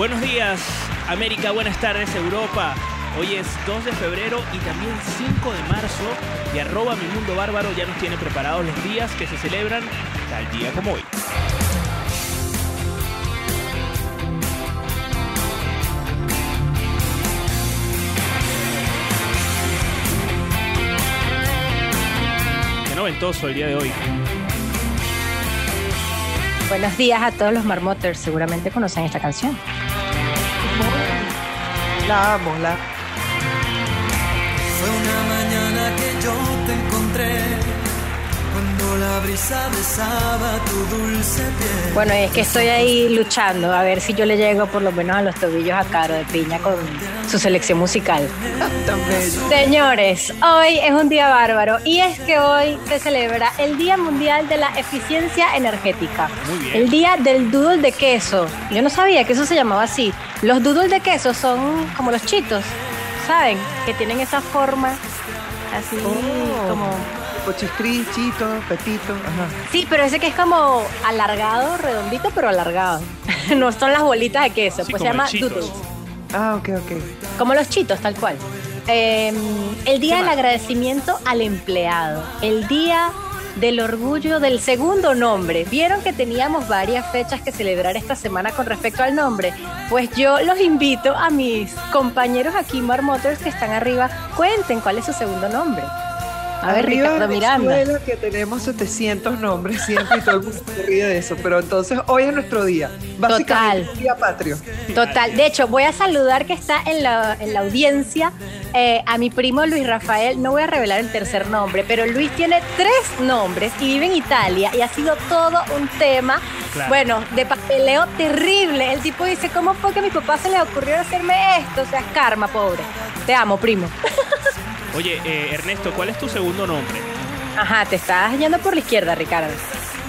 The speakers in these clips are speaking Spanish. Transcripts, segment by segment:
Buenos días, América. Buenas tardes, Europa. Hoy es 2 de febrero y también 5 de marzo. Y arroba mi mundo bárbaro ya nos tiene preparados los días que se celebran tal día como hoy. Qué noventoso el día de hoy. Buenos días a todos los marmoters, seguramente conocen esta canción. La amo, la. Fue una mañana que yo te encontré Bueno, es que estoy ahí luchando a ver si yo le llego por lo menos a los tobillos a Caro de Piña con su selección musical. Señores, hoy es un día bárbaro y es que hoy se celebra el Día Mundial de la Eficiencia Energética. El Día del Doodle de Queso. Yo no sabía que eso se llamaba así. Los doodles de queso son como los chitos, ¿saben? Que tienen esa forma así Oh. como... Tipo chistri, chito, pepito. Ajá. Sí, pero ese que es como alargado, redondito, pero alargado. no son las bolitas de queso, Sí, pues se llama doodles. Ah, ok, ok. Como los chitos, tal cual. Eh, el día ¿Qué del más? agradecimiento al empleado. El día del orgullo del segundo nombre. ¿Vieron que teníamos varias fechas que celebrar esta semana con respecto al nombre? Pues yo los invito a mis compañeros aquí, Marmoters, que están arriba. Cuenten cuál es su segundo nombre. A ver, Arriba Ricardo Miranda. Que tenemos 700 nombres siempre y todo el mundo se ríe de eso. Pero entonces hoy es nuestro día. Básicamente, Total. día patrio. Total. De hecho, voy a saludar que está en la, en la audiencia eh, a mi primo Luis Rafael. No voy a revelar el tercer nombre, pero Luis tiene tres nombres y vive en Italia y ha sido todo un tema. Claro. Bueno, de papeleo terrible. El tipo dice, ¿cómo fue que a mi papá se le ocurrió hacerme esto? O sea, es karma, pobre. Te amo, primo. Oye, eh, Ernesto, ¿cuál es tu segundo nombre? Ajá, te estás yendo por la izquierda, Ricardo.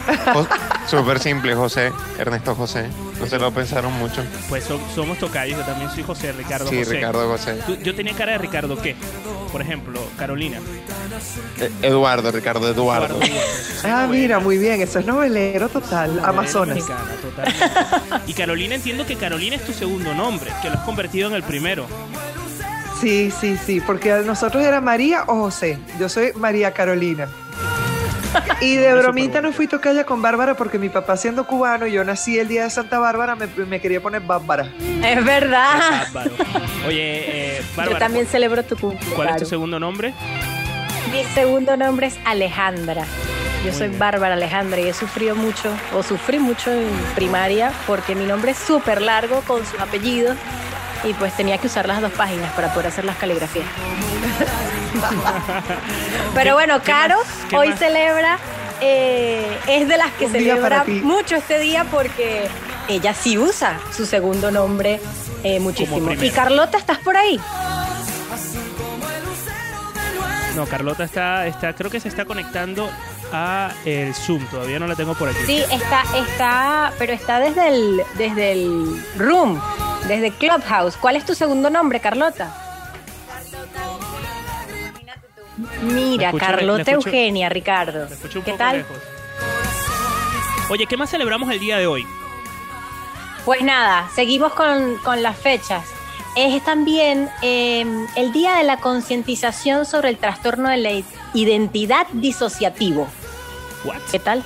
Súper simple, José, Ernesto José. No se lo pensaron mucho. Pues so- somos tocayos, yo también soy José Ricardo Sí, José. Ricardo José. Tú- Yo tenía cara de Ricardo, ¿qué? Por ejemplo, Carolina. Eh, Eduardo, Ricardo Eduardo. Ah, mira, muy bien. Eso es novelero total. Amazonas. Mexicana, totalmente. Y Carolina, entiendo que Carolina es tu segundo nombre, que lo has convertido en el primero. Sí, sí, sí. Porque nosotros era María o José. Yo soy María Carolina. Y de bromita no fui tocaya con Bárbara porque mi papá siendo cubano y yo nací el día de Santa Bárbara me, me quería poner Bárbara. Es verdad. Bárbaro. Oye, eh, Yo Bárbara, también celebro tu cumpleaños. ¿cuál es tu segundo nombre? Mi segundo nombre es Alejandra. Yo Muy soy bien. Bárbara Alejandra y he sufrido mucho, o sufrí mucho en primaria, porque mi nombre es súper largo con sus apellidos y pues tenía que usar las dos páginas para poder hacer las caligrafías. Pero bueno, Caro hoy más? celebra, eh, es de las que Un celebra mucho este día porque ella sí usa su segundo nombre eh, muchísimo. Y Carlota, ¿estás por ahí? No, Carlota está, está, creo que se está conectando a el Zoom. Todavía no la tengo por aquí. Sí, está, está, pero está desde el, desde el room, desde Clubhouse. ¿Cuál es tu segundo nombre, Carlota? Mira, escucho- Carlota escucho- Eugenia, Ricardo. Un ¿Qué poco tal? lejos. Oye, ¿qué más celebramos el día de hoy? Pues nada, seguimos con, con las fechas. Es también eh, el día de la concientización sobre el trastorno de la identidad disociativo. What? ¿Qué tal?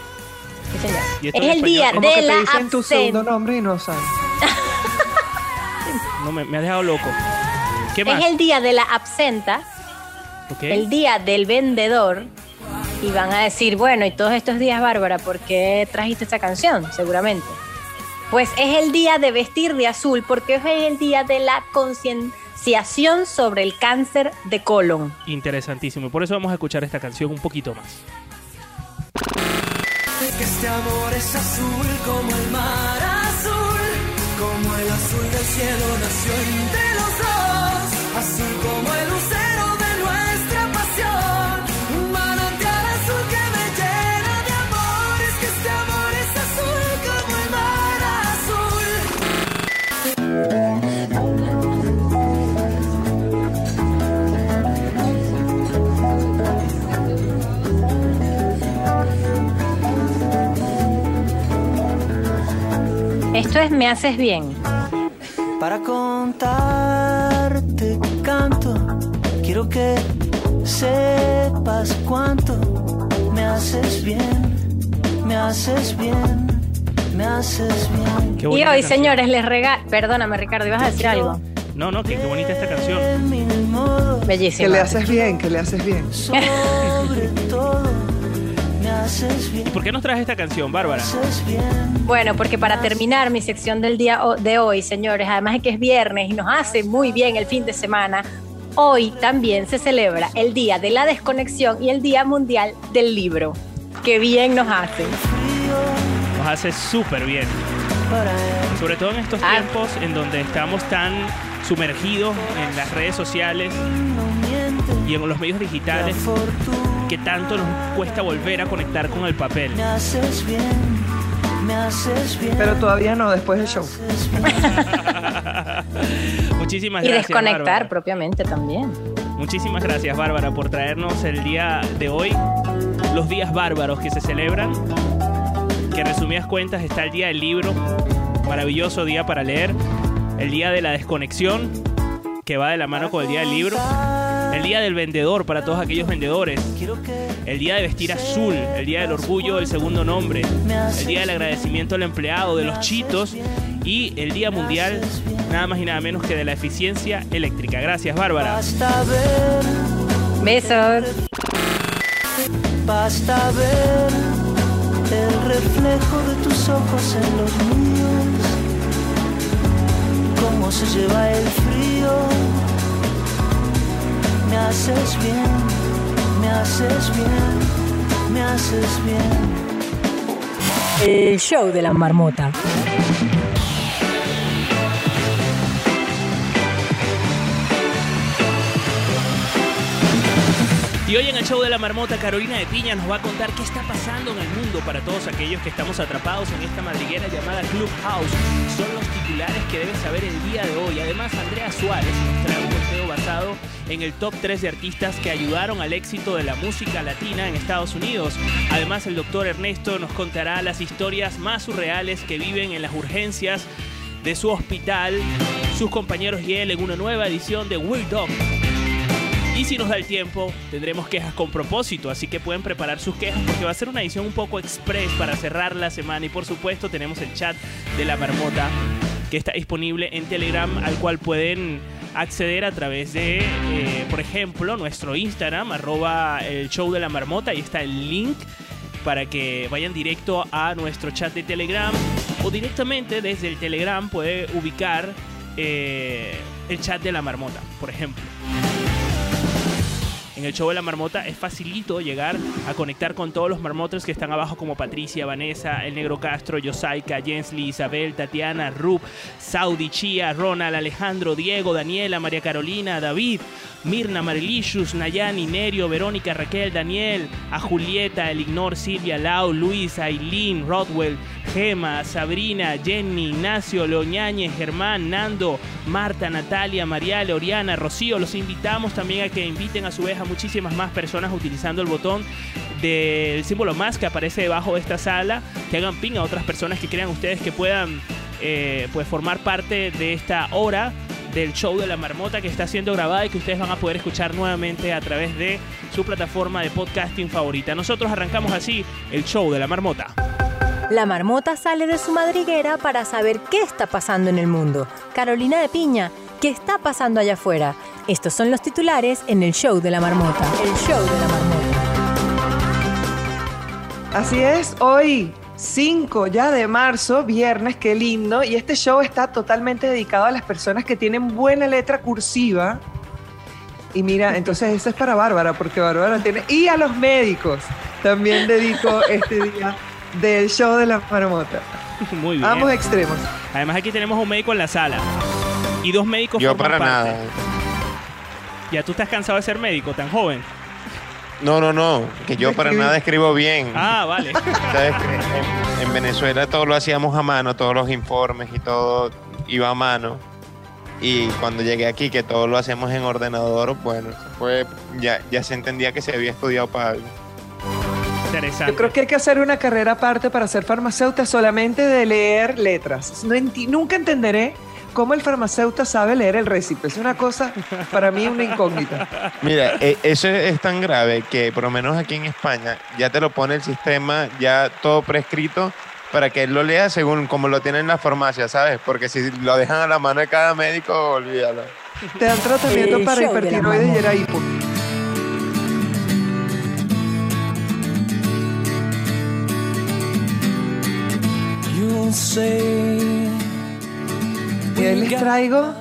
Sí, señor. ¿Y esto Es el español? día de que te la dicen tu segundo nombre y no sabes. No, me, me has dejado loco. ¿Qué más? Es el día de la absenta, el día del vendedor. Y van a decir, bueno, y todos estos días, Bárbara, ¿por qué trajiste esta canción? Seguramente. Pues es el día de vestir de azul, porque es el día de la concienciación sobre el cáncer de colon. Interesantísimo. Y por eso vamos a escuchar esta canción un poquito más. Que este amor es azul como el mar el azul del cielo nació entre los dos, azul como el lucero Esto es Me Haces Bien. Para contarte canto, quiero que sepas cuánto me haces bien, me haces bien, me haces bien. Qué Y hoy, canción. señores, les regalo... Perdóname, Ricardo, ibas a decir algo. No, no, que qué bonita esta canción. Bellísimo. Que le haces bien, que le haces bien. sobre todo, por qué nos traes esta canción, Bárbara? Bueno, porque para terminar mi sección del día de hoy, señores, además de que es viernes y nos hace muy bien el fin de semana, hoy también se celebra el Día de la Desconexión y el Día Mundial del Libro. Qué bien nos hace. Nos hace súper bien. Sobre todo en estos Ah. tiempos en donde estamos tan sumergidos en las redes sociales y en los medios la digitales fortuna que tanto nos cuesta volver a conectar con el papel. me haces bien, me haces bien. Pero todavía no, después del show. Muchísimas Y gracias. desconectar Bárbara. propiamente también. Muchísimas gracias, Bárbara, por traernos el día de hoy, los días bárbaros que se celebran. Que en resumidas cuentas está el día del libro, maravilloso día para leer, el día de la desconexión, que va de la mano con el día del libro, el día del vendedor para todos aquellos vendedores, el día de vestir azul, el día del orgullo del segundo nombre, el día del agradecimiento al empleado, de los chitos y el día mundial, nada más y nada menos que de la eficiencia eléctrica. Gracias, Bárbara. basta ver, Besos. basta ver el reflejo de tus ojos en los míos, cómo se lleva el frío. Me haces bien, me haces bien, me haces bien. El show de la marmota. Y hoy en el show de la marmota, Carolina de Piña nos va a contar qué está pasando en el mundo para todos aquellos que estamos atrapados en esta madriguera llamada Clubhouse. Son los titulares que debes saber el día de hoy. Además, Andrea Suárez nos trae en el top 3 de artistas que ayudaron al éxito de la música latina en Estados Unidos. Además, el doctor Ernesto nos contará las historias más surreales que viven en las urgencias de su hospital, sus compañeros y él en una nueva edición de Weird Dog. Y si nos da el tiempo, tendremos quejas con propósito, así que pueden preparar sus quejas porque va a ser una edición un poco express para cerrar la semana. Y por supuesto tenemos el chat de la marmota que está disponible en Telegram, al cual pueden acceder a través de, eh, por ejemplo, nuestro Instagram, arroba el show de la marmota, ahí está el link para que vayan directo a nuestro chat de Telegram o directamente desde el Telegram puede ubicar eh, el chat de la marmota, por ejemplo. El show de la marmota es facilito llegar a conectar con todos los marmotas que están abajo como Patricia, Vanessa, El Negro Castro, Yosaika, Jensly, Isabel, Tatiana, Rup, Saudi, Chia, Ronald, Alejandro, Diego, Daniela, María Carolina, David, Mirna, Marilicious, Nayani, Nerio, Verónica, Raquel, Daniel, a Julieta, Elignor, Silvia, Lau, Luis, Aileen, Rodwell, Gema, Sabrina, Jenny, Ignacio, Leoñáñez, Germán, Nando, Marta, Natalia, Mariale, Oriana, Rocío. Los invitamos también a que inviten a su vez a muchísimas más personas utilizando el botón del símbolo más que aparece debajo de esta sala, que hagan ping a otras personas que crean ustedes que puedan eh, pues formar parte de esta hora del show de la marmota que está siendo grabada y que ustedes van a poder escuchar nuevamente a través de su plataforma de podcasting favorita. Nosotros arrancamos así el show de la marmota. La marmota sale de su madriguera para saber qué está pasando en el mundo. Carolina de Piña, ¿qué está pasando allá afuera? Estos son los titulares en el show de la marmota. El show de la marmota. Así es, hoy 5 ya de marzo, viernes, qué lindo. Y este show está totalmente dedicado a las personas que tienen buena letra cursiva. Y mira, entonces eso es para Bárbara, porque Bárbara tiene... Y a los médicos también dedico este día del show de la marmota. Muy bien. Ambos extremos. Además aquí tenemos un médico en la sala. Y dos médicos Yo forman para parte. nada. Ya tú estás cansado de ser médico, tan joven. No, no, no. Que yo para Escribí. nada escribo bien. Ah, vale. En, en Venezuela todo lo hacíamos a mano, todos los informes y todo iba a mano. Y cuando llegué aquí, que todo lo hacemos en ordenador, bueno, fue, ya, ya se entendía que se había estudiado para algo. Interesante. Yo creo que hay que hacer una carrera aparte para ser farmacéutica solamente de leer letras. No enti- nunca entenderé cómo el farmacéutico sabe leer el récipe. Es una cosa, para mí, una incógnita. Mira, e- eso es tan grave que por lo menos aquí en España ya te lo pone el sistema ya todo prescrito para que él lo lea según como lo tiene en la farmacia, ¿sabes? Porque si lo dejan a la mano de cada médico, olvídalo. Te dan tratamiento para hipertiroides y era hipo. You'll say Les traigo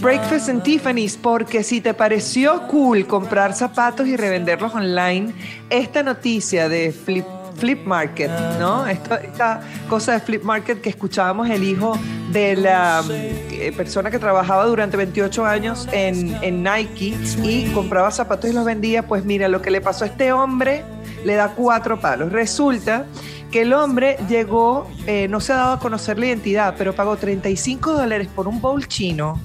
Breakfast en Tiffany's porque si te pareció cool comprar zapatos y revenderlos online, esta noticia de Flip, Flip Market, ¿no? Esta, esta cosa de Flip Market que escuchábamos el hijo de la eh, persona que trabajaba durante 28 años en, en Nike y compraba zapatos y los vendía, pues mira, lo que le pasó a este hombre le da cuatro palos. Resulta que el hombre llegó, eh, no se ha dado a conocer la identidad, pero pagó 35 dólares por un bowl chino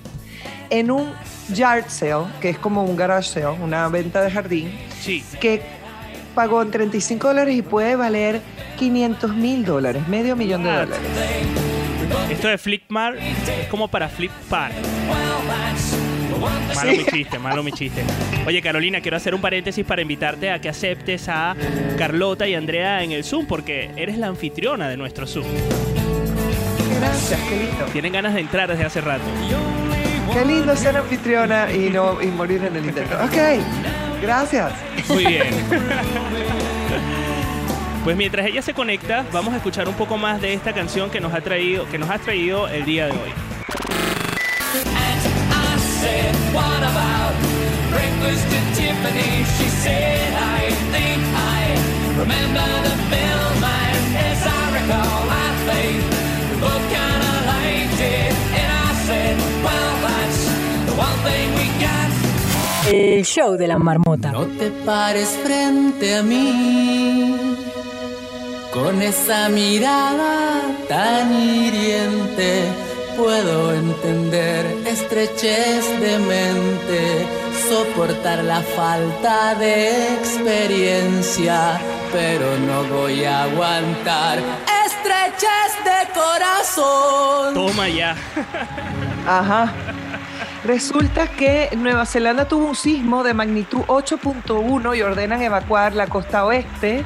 en un yard sale, que es como un garage sale, una venta de jardín, Sí. que pagó en 35 dólares y puede valer 500 mil dólares, medio millón de dólares. Esto de Flipmar es como para flipar. Malo Sí. mi chiste, malo mi chiste. Oye, Carolina, quiero hacer un paréntesis para invitarte a que aceptes a Carlota y Andrea en el Zoom, porque eres la anfitriona de nuestro Zoom. Gracias, qué lindo. Tienen ganas de entrar desde hace rato. Qué lindo ser anfitriona y no y morir en el intento. Ok, gracias. Muy bien. Pues mientras ella se conecta, vamos a escuchar un poco más de esta canción que nos ha traído, que nos ha traído el día de hoy. One thing we got. El show de la marmota. No te pares frente a mí con esa mirada tan hiriente. Puedo entender estrechez de mente, soportar la falta de experiencia, pero no voy a aguantar estrechez de corazón. Toma ya. Ajá. Resulta que Nueva Zelanda tuvo un sismo de magnitud 8.1 y ordenan evacuar la costa oeste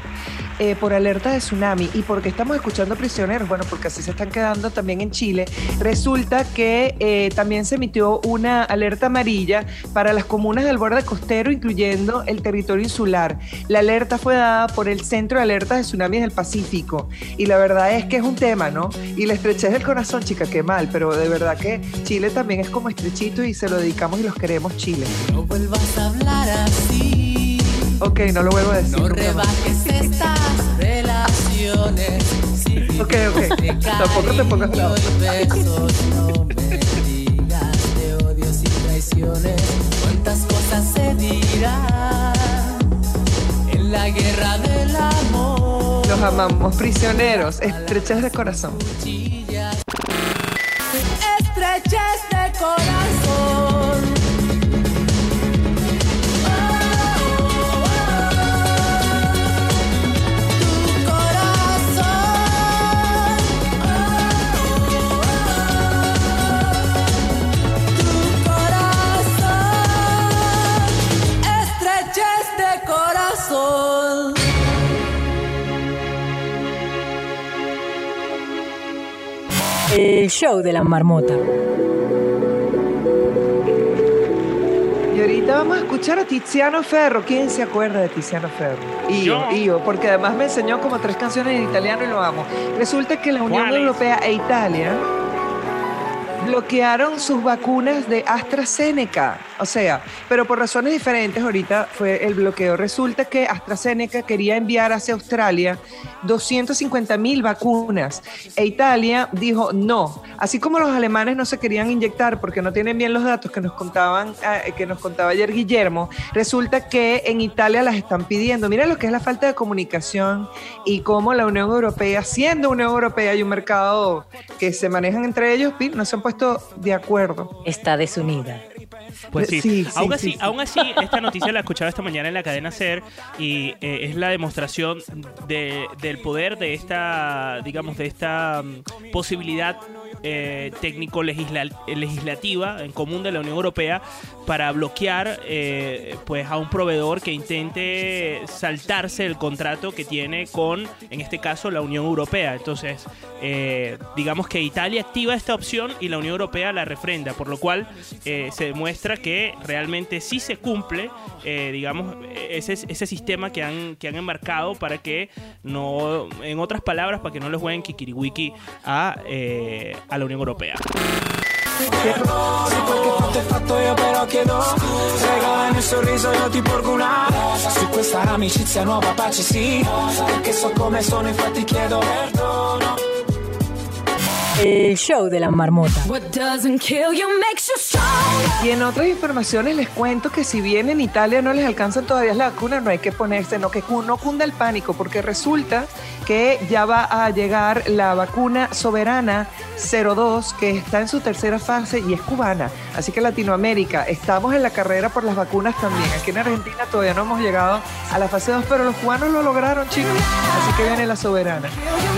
eh, por alerta de tsunami. ¿Y porque estamos escuchando prisioneros? Bueno, porque así se están quedando también en Chile. Resulta que eh, también se emitió una alerta amarilla para las comunas del borde costero, incluyendo el territorio insular. La alerta fue dada por el Centro de Alertas de Tsunamis del Pacífico. Y la verdad es que es un tema, ¿no? Y la estrechez del corazón, chica, qué mal, pero de verdad que Chile también es como estrechito y se lo dedicamos y los queremos, Chile. No vuelvas a hablar así. Ok, no lo vuelvo a decir. No rebajes estas relaciones. Si Ok, ok. de Tampoco te pongas bravo. besos, no me digas de odios y traiciones. Cuántas cosas se dirán en la guerra del amor. Los amamos, prisioneros, estrechez de corazón. Estrechez de corazón. El show de la marmota. Y ahorita vamos a escuchar a Tiziano Ferro. ¿Quién se acuerda de Tiziano Ferro? Y yo, Yo. y yo, porque además me enseñó como tres canciones en italiano y lo amo. Resulta que la Unión. Europea e Italia bloquearon sus vacunas de AstraZeneca. O sea, pero por razones diferentes, ahorita fue el bloqueo. Resulta que AstraZeneca quería enviar hacia Australia 250 mil vacunas e Italia dijo no. Así como los alemanes no se querían inyectar porque no tienen bien los datos que nos contaban, eh, que nos contaba ayer Guillermo, resulta que en Italia las están pidiendo. Mira lo que es la falta de comunicación y cómo la Unión Europea, siendo Unión Europea y un mercado que se manejan entre ellos, no se han puesto de acuerdo. Está desunida. Pues sí. Sí, sí, aún, sí, así, sí. aún así, esta noticia la escuchaba esta mañana en la cadena SER y eh, es la demostración de- del poder de esta, digamos, de esta mm, posibilidad eh, técnico-legislativa en común de la Unión Europea para bloquear eh, pues a un proveedor que intente saltarse el contrato que tiene con, en este caso, la Unión Europea. Entonces, eh, digamos que Italia activa esta opción y la Unión Europea la refrenda, por lo cual eh, se demuestra que realmente sí se cumple, eh, digamos, ese, ese sistema que han, que han enmarcado para que no, en otras palabras, para que no le jueguen kikiriwiki a, eh, a la Unión Europea. El show de la marmota. What doesn't kill you makes you strong. Y en otras informaciones les cuento que si bien en Italia no les alcanzan todavía la vacuna, no hay que ponerse, no que no cunda el pánico, porque resulta que ya va a llegar la vacuna soberana 02, que está en su tercera fase y es cubana. Así que Latinoamérica, estamos en la carrera por las vacunas también. Aquí en Argentina todavía no hemos llegado a la fase 2, pero los cubanos lo lograron, chicos. Así que viene la soberana.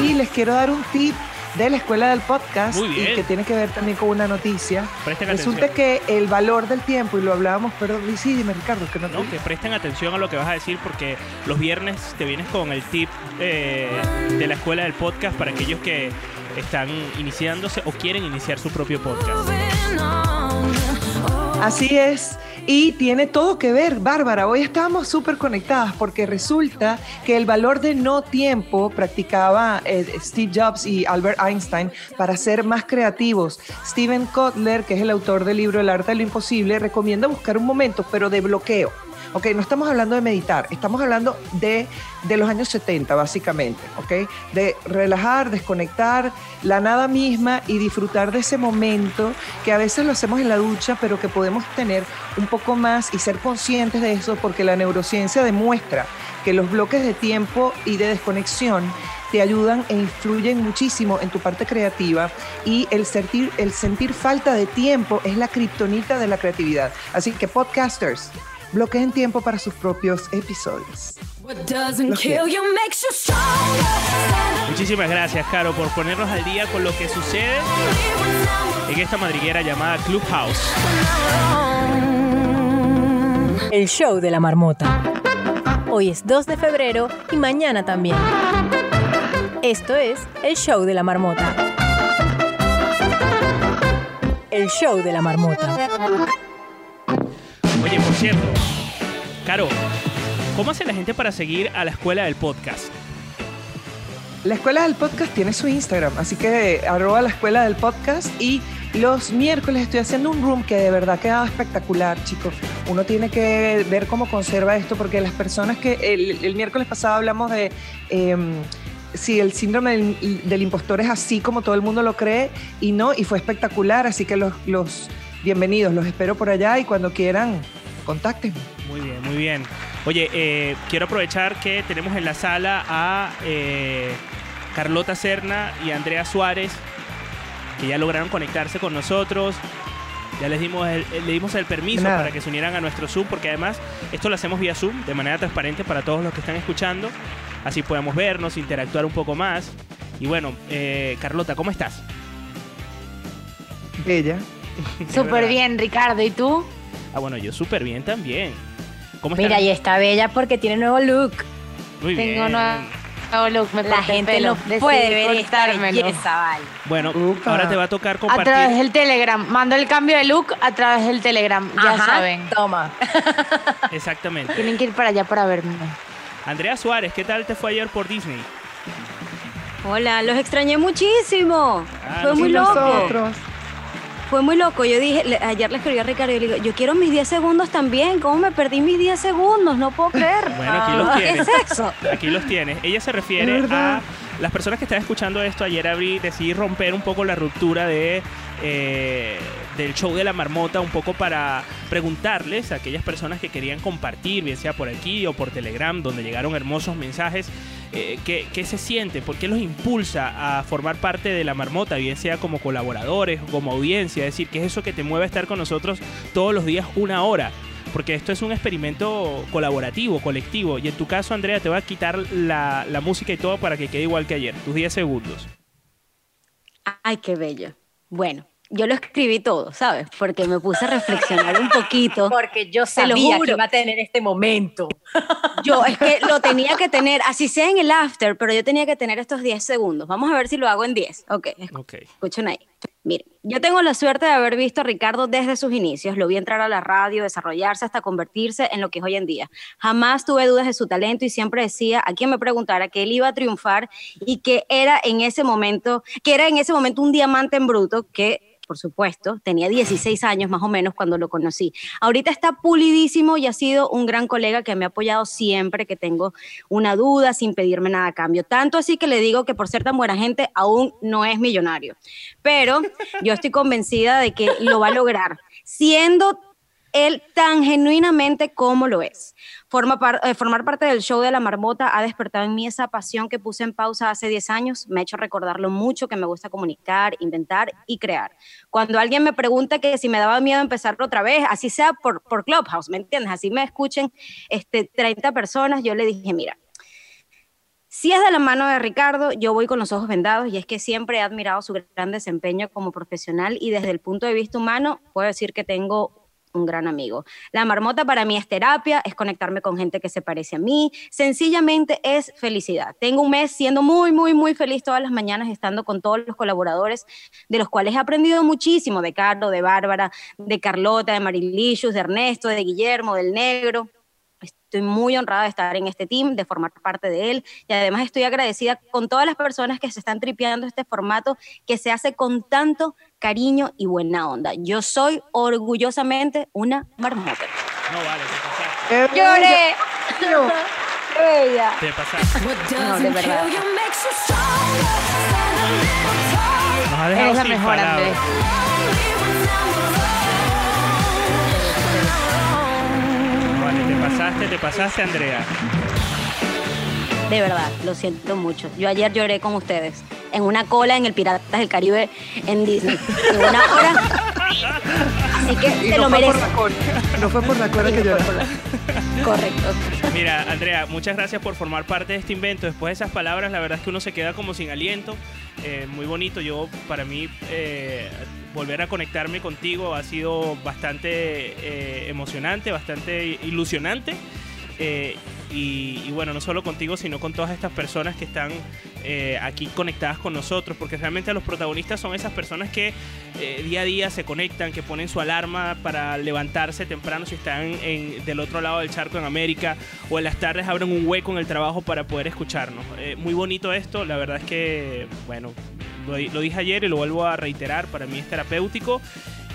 Y les quiero dar un tip de la escuela del podcast y que tiene que ver también con una noticia. Presten Resulta atención. que el valor del tiempo, y lo hablábamos, pero sí, dime Ricardo, que no, ¿no? Que presten atención a lo que vas a decir porque los viernes te vienes con el tip eh, de la escuela del podcast para aquellos que están iniciándose o quieren iniciar su propio podcast. Así es. Y tiene todo que ver, Bárbara. Hoy estábamos súper conectadas porque resulta que el valor de no tiempo practicaba eh, Steve Jobs y Albert Einstein para ser más creativos. Steven Kotler, que es el autor del libro El arte de lo imposible, recomienda buscar un momento, pero de bloqueo. Ok, no estamos hablando de meditar, estamos hablando de, de los años 70, básicamente, ok, de relajar, desconectar la nada misma y disfrutar de ese momento que a veces lo hacemos en la ducha, pero que podemos tener un poco más y ser conscientes de eso, porque la neurociencia demuestra que los bloques de tiempo y de desconexión te ayudan e influyen muchísimo en tu parte creativa y el sentir, el sentir falta de tiempo es la kriptonita de la creatividad. Así que podcasters, bloqueen tiempo para sus propios episodios. Muchísimas gracias, Caro, por ponernos al día con lo que sucede en esta madriguera llamada Clubhouse. El show de la marmota. Hoy es 2 de febrero y mañana también. Esto es el show de la marmota. El show de la marmota. Oye, por cierto, Caro, ¿cómo hace la gente para seguir a la escuela del podcast? La escuela del podcast tiene su Instagram, así que arroba la escuela del podcast y los miércoles estoy haciendo un room que de verdad ha quedado espectacular, chicos. Uno tiene que ver cómo conserva esto porque las personas que el, miércoles pasado hablamos de em, si el síndrome del, impostor es así como todo el mundo lo cree y no, y fue espectacular, así que los bienvenidos, los espero por allá y cuando quieran, contáctenme. Muy bien, muy bien. Oye, eh, quiero aprovechar que tenemos en la sala a eh, Carlota Serna y Andrea Suárez, que ya lograron conectarse con nosotros. Ya les dimos el, le dimos el permiso Nada. para que se unieran a nuestro Zoom, porque además esto lo hacemos vía Zoom de manera transparente para todos los que están escuchando. Así podemos vernos, interactuar un poco más. Y bueno, eh, Carlota, ¿cómo estás? Bella. Súper bien, Ricardo. ¿Y tú? Ah, bueno, yo súper bien también. ¿Cómo Mira, y está bella porque tiene nuevo look. Muy Tengo bien. nueva No, Luke, me La gente pelo. no puede ver esta cortármelo. belleza, vale. Bueno, Upa. ahora te va a tocar A compartir. través del Telegram. Mando el cambio de look a través del Telegram. Ya Ajá, saben. Toma. Exactamente. Tienen que ir para allá para verme. Andrea Suárez, ¿qué tal te fue ayer por Disney? Hola, los extrañé muchísimo. Ah, Fue muy loco. nosotros. Fue muy loco. Yo dije, le- ayer le escribí a Ricardo y le digo, yo quiero mis 10 segundos también. ¿Cómo me perdí mis 10 segundos? No puedo creer. Bueno, aquí los ¿Qué tienes. sexo? Aquí los tienes. Ella se Es refiere a las personas que están escuchando esto. Ayer abrí, decidí romper un poco la ruptura de eh, del show de la marmota, un poco para preguntarles a aquellas personas que querían compartir, bien sea por aquí o por Telegram, donde llegaron hermosos mensajes, ¿qué, qué se siente? ¿Por qué los impulsa a formar parte de la marmota, bien sea como colaboradores o como audiencia? Es decir, ¿qué es eso que te mueve a estar con nosotros todos los días una hora? Porque esto es un experimento colaborativo, colectivo. Y en tu caso, Andrea, te va a quitar la, la música y todo para que quede igual que ayer. Tus 10 segundos. Ay, qué bello. Bueno, yo lo escribí todo, ¿sabes? Porque me puse a reflexionar un poquito. Porque yo lo sabía juro. que iba a tener este momento. Yo es que lo tenía que tener, así sea en el after, pero yo tenía que tener estos 10 segundos. Vamos a ver si lo hago en 10. Ok, Ok. Escuchen ahí. Miren, yo tengo la suerte de haber visto a Ricardo desde sus inicios. Lo vi entrar a la radio, desarrollarse hasta convertirse en lo que es hoy en día. Jamás tuve dudas de su talento y siempre decía a quien me preguntara que él iba a triunfar y que era en ese momento, que era en ese momento un diamante en bruto que por supuesto, tenía 16 años más o menos cuando lo conocí. Ahorita está pulidísimo y ha sido un gran colega que me ha apoyado siempre que tengo una duda sin pedirme nada a cambio. Tanto así que le digo que por ser tan buena gente aún no es millonario. Pero yo estoy convencida de que lo va a lograr, siendo él tan genuinamente como lo es. Forma eh, formar parte del show de la marmota ha despertado en mí esa pasión que puse en pausa hace 10 años, me ha hecho recordar lo mucho que me gusta comunicar, inventar y crear. Cuando alguien me pregunta que si me daba miedo empezar otra vez, así sea por, por Clubhouse, ¿me entiendes? Así me escuchen este, 30 personas, yo le dije, mira, si es de la mano de Ricardo, yo voy con los ojos vendados y es que siempre he admirado su gran desempeño como profesional y desde el punto de vista humano puedo decir que tengo un gran amigo. La marmota para mí es terapia, es conectarme con gente que se parece a mí, sencillamente es felicidad. Tengo un mes siendo muy, muy, muy feliz todas las mañanas estando con todos los colaboradores, de los cuales he aprendido muchísimo, de Carlos, de Bárbara, de Carlota, de Marilicious, de Ernesto, de Guillermo, del Negro. Estoy muy honrada de estar en este team, de formar parte de él y además estoy agradecida con todas las personas que se están tripeando este formato que se hace con tanto cariño y buena onda. Yo soy orgullosamente una marmota. No vale, te pasaste. ¡Qué ¡Lloré! ¡Qué bella! Te pasaste. No, de verdad. Nos ha dejado Eres la sin mejor, palabras. Andrés. Vale, te pasaste, te pasaste, Andrea. De verdad, lo siento mucho. Yo ayer lloré con ustedes en una cola en el Piratas del Caribe en Disney. En una hora. Así que Y te no lo fue por mereces. la cola. No fue por la cola que lloraste. Correcto. Mira, Andrea, muchas gracias por formar parte de este invento. Después de esas palabras, la verdad es que uno se queda como sin aliento. Eh, muy bonito. Yo, para mí, eh, volver a conectarme contigo ha sido bastante eh, emocionante, bastante ilusionante. Y, bueno, no solo contigo, sino con todas estas personas que están eh, aquí conectadas con nosotros, porque realmente los protagonistas son esas personas que eh, día a día se conectan, que ponen su alarma para levantarse temprano si están en, del otro lado del charco en América, o en las tardes abren un hueco en el trabajo para poder escucharnos. Eh, muy bonito esto, la verdad es que, bueno, lo, di- lo dije ayer y lo vuelvo a reiterar, para mí es terapéutico.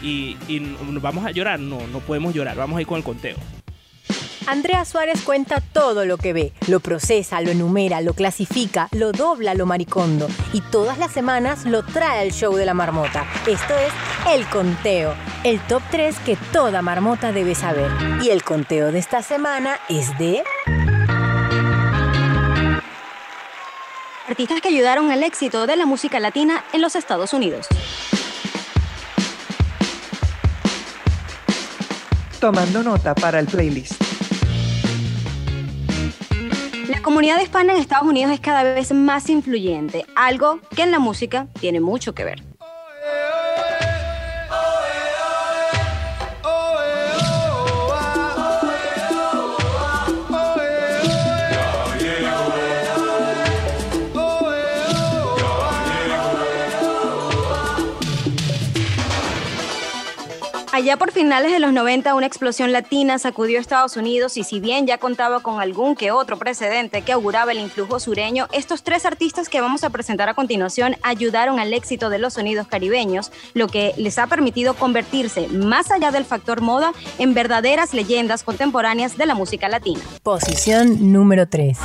Y, y vamos a llorar, no, no podemos llorar, vamos a ir con el conteo. Andrea Suárez cuenta todo lo que ve, lo procesa, lo enumera, lo clasifica, lo dobla, lo maricondo y todas las semanas lo trae al show de la marmota. Esto es El Conteo, el top 3 que toda marmota debe saber. Y el conteo de esta semana es de... Artistas que ayudaron al éxito de la música latina en los Estados Unidos. Tomando nota para el playlist. La comunidad hispana en Estados Unidos es cada vez más influyente, algo que en la música tiene mucho que ver. Allá por finales de los 90, una explosión latina sacudió a Estados Unidos y si bien ya contaba con algún que otro precedente que auguraba el influjo sureño, estos tres artistas que vamos a presentar a continuación ayudaron al éxito de los sonidos caribeños, lo que les ha permitido convertirse, más allá del factor moda, en verdaderas leyendas contemporáneas de la música latina. Posición número 3.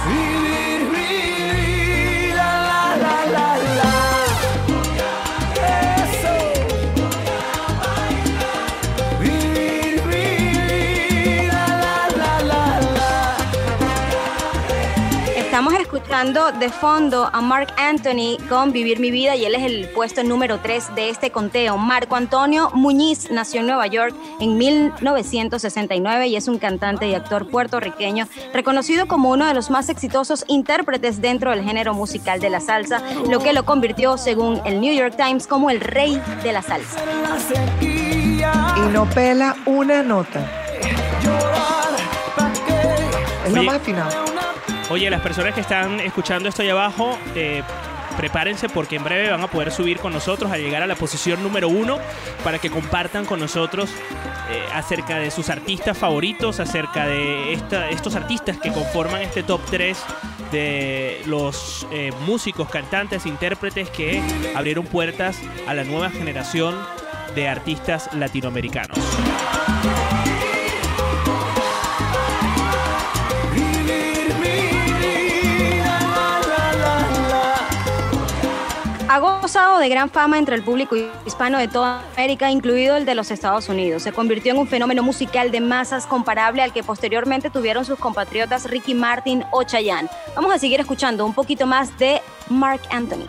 Escuchando de fondo a Mark Anthony con Vivir mi vida y él es el puesto número 3 de este conteo. Marco Antonio Muñiz nació en Nueva York en 1969 y es un cantante y actor puertorriqueño reconocido como uno de los más exitosos intérpretes dentro del género musical de la salsa, lo que lo convirtió, según el New York Times, como el rey de la salsa. Y no pela una nota. Es lo más afinado. Oye, las personas que están escuchando esto ahí abajo, eh, prepárense porque en breve van a poder subir con nosotros a llegar a la posición número uno para que compartan con nosotros eh, acerca de sus artistas favoritos, acerca de estos artistas que conforman este top 3 de los eh, músicos, cantantes, intérpretes que abrieron puertas a la nueva generación de artistas latinoamericanos. Ha gozado de gran fama entre el público hispano de toda América, incluido el de los Estados Unidos. Se convirtió en un fenómeno musical de masas comparable al que posteriormente tuvieron sus compatriotas Ricky Martin o Chayanne. Vamos a seguir escuchando un poquito más de Mark Anthony.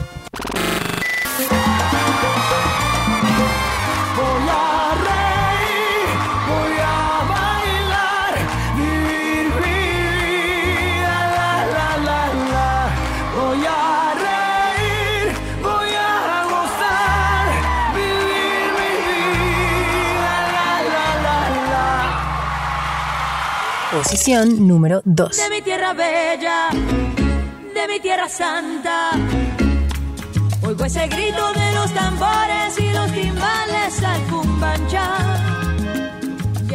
Posición número 2. de mi tierra bella, de mi tierra santa. Oigo ese grito de los tambores y los timbales al cumbancha.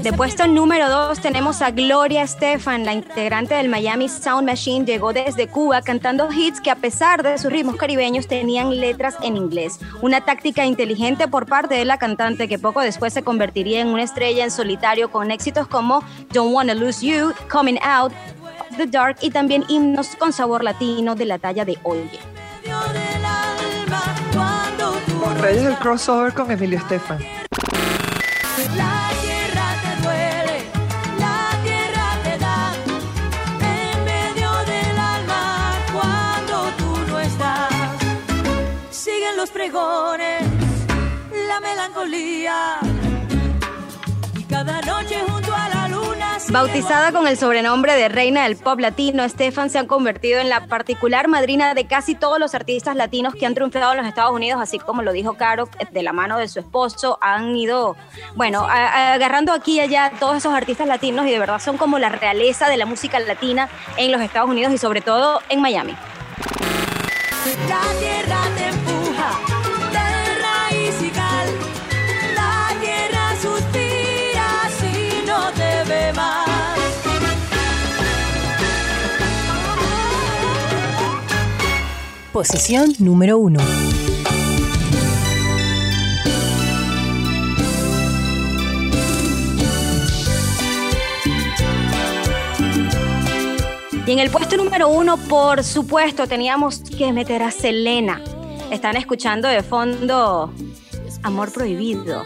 De puesto número 2 tenemos a Gloria Estefan, la integrante del Miami Sound Machine, llegó desde Cuba cantando hits que a pesar de sus ritmos caribeños tenían letras en inglés. Una táctica inteligente por parte de la cantante que poco después se convertiría en una estrella en solitario con éxitos como Don't Wanna Lose You, Coming Out, The Dark y también himnos con sabor latino de la talla de Oye. Reyes del crossover con Emilio Estefan. Los pregones, la melancolía y cada noche junto a la luna. Bautizada con el sobrenombre de Reina del Pop Latino, Stefan se ha convertido en la particular madrina de casi todos los artistas latinos que han triunfado en los Estados Unidos, así como lo dijo Caro, de la mano de su esposo, han ido, bueno, agarrando aquí y allá todos esos artistas latinos y de verdad son como la realeza de la música latina en los Estados Unidos y sobre todo en Miami. La tierra te de raíz y cal. La tierra suspira si no te ve más. Posición número 1. Y en el puesto número uno, por supuesto, teníamos que meter a Selena. Están escuchando de fondo Amor Prohibido.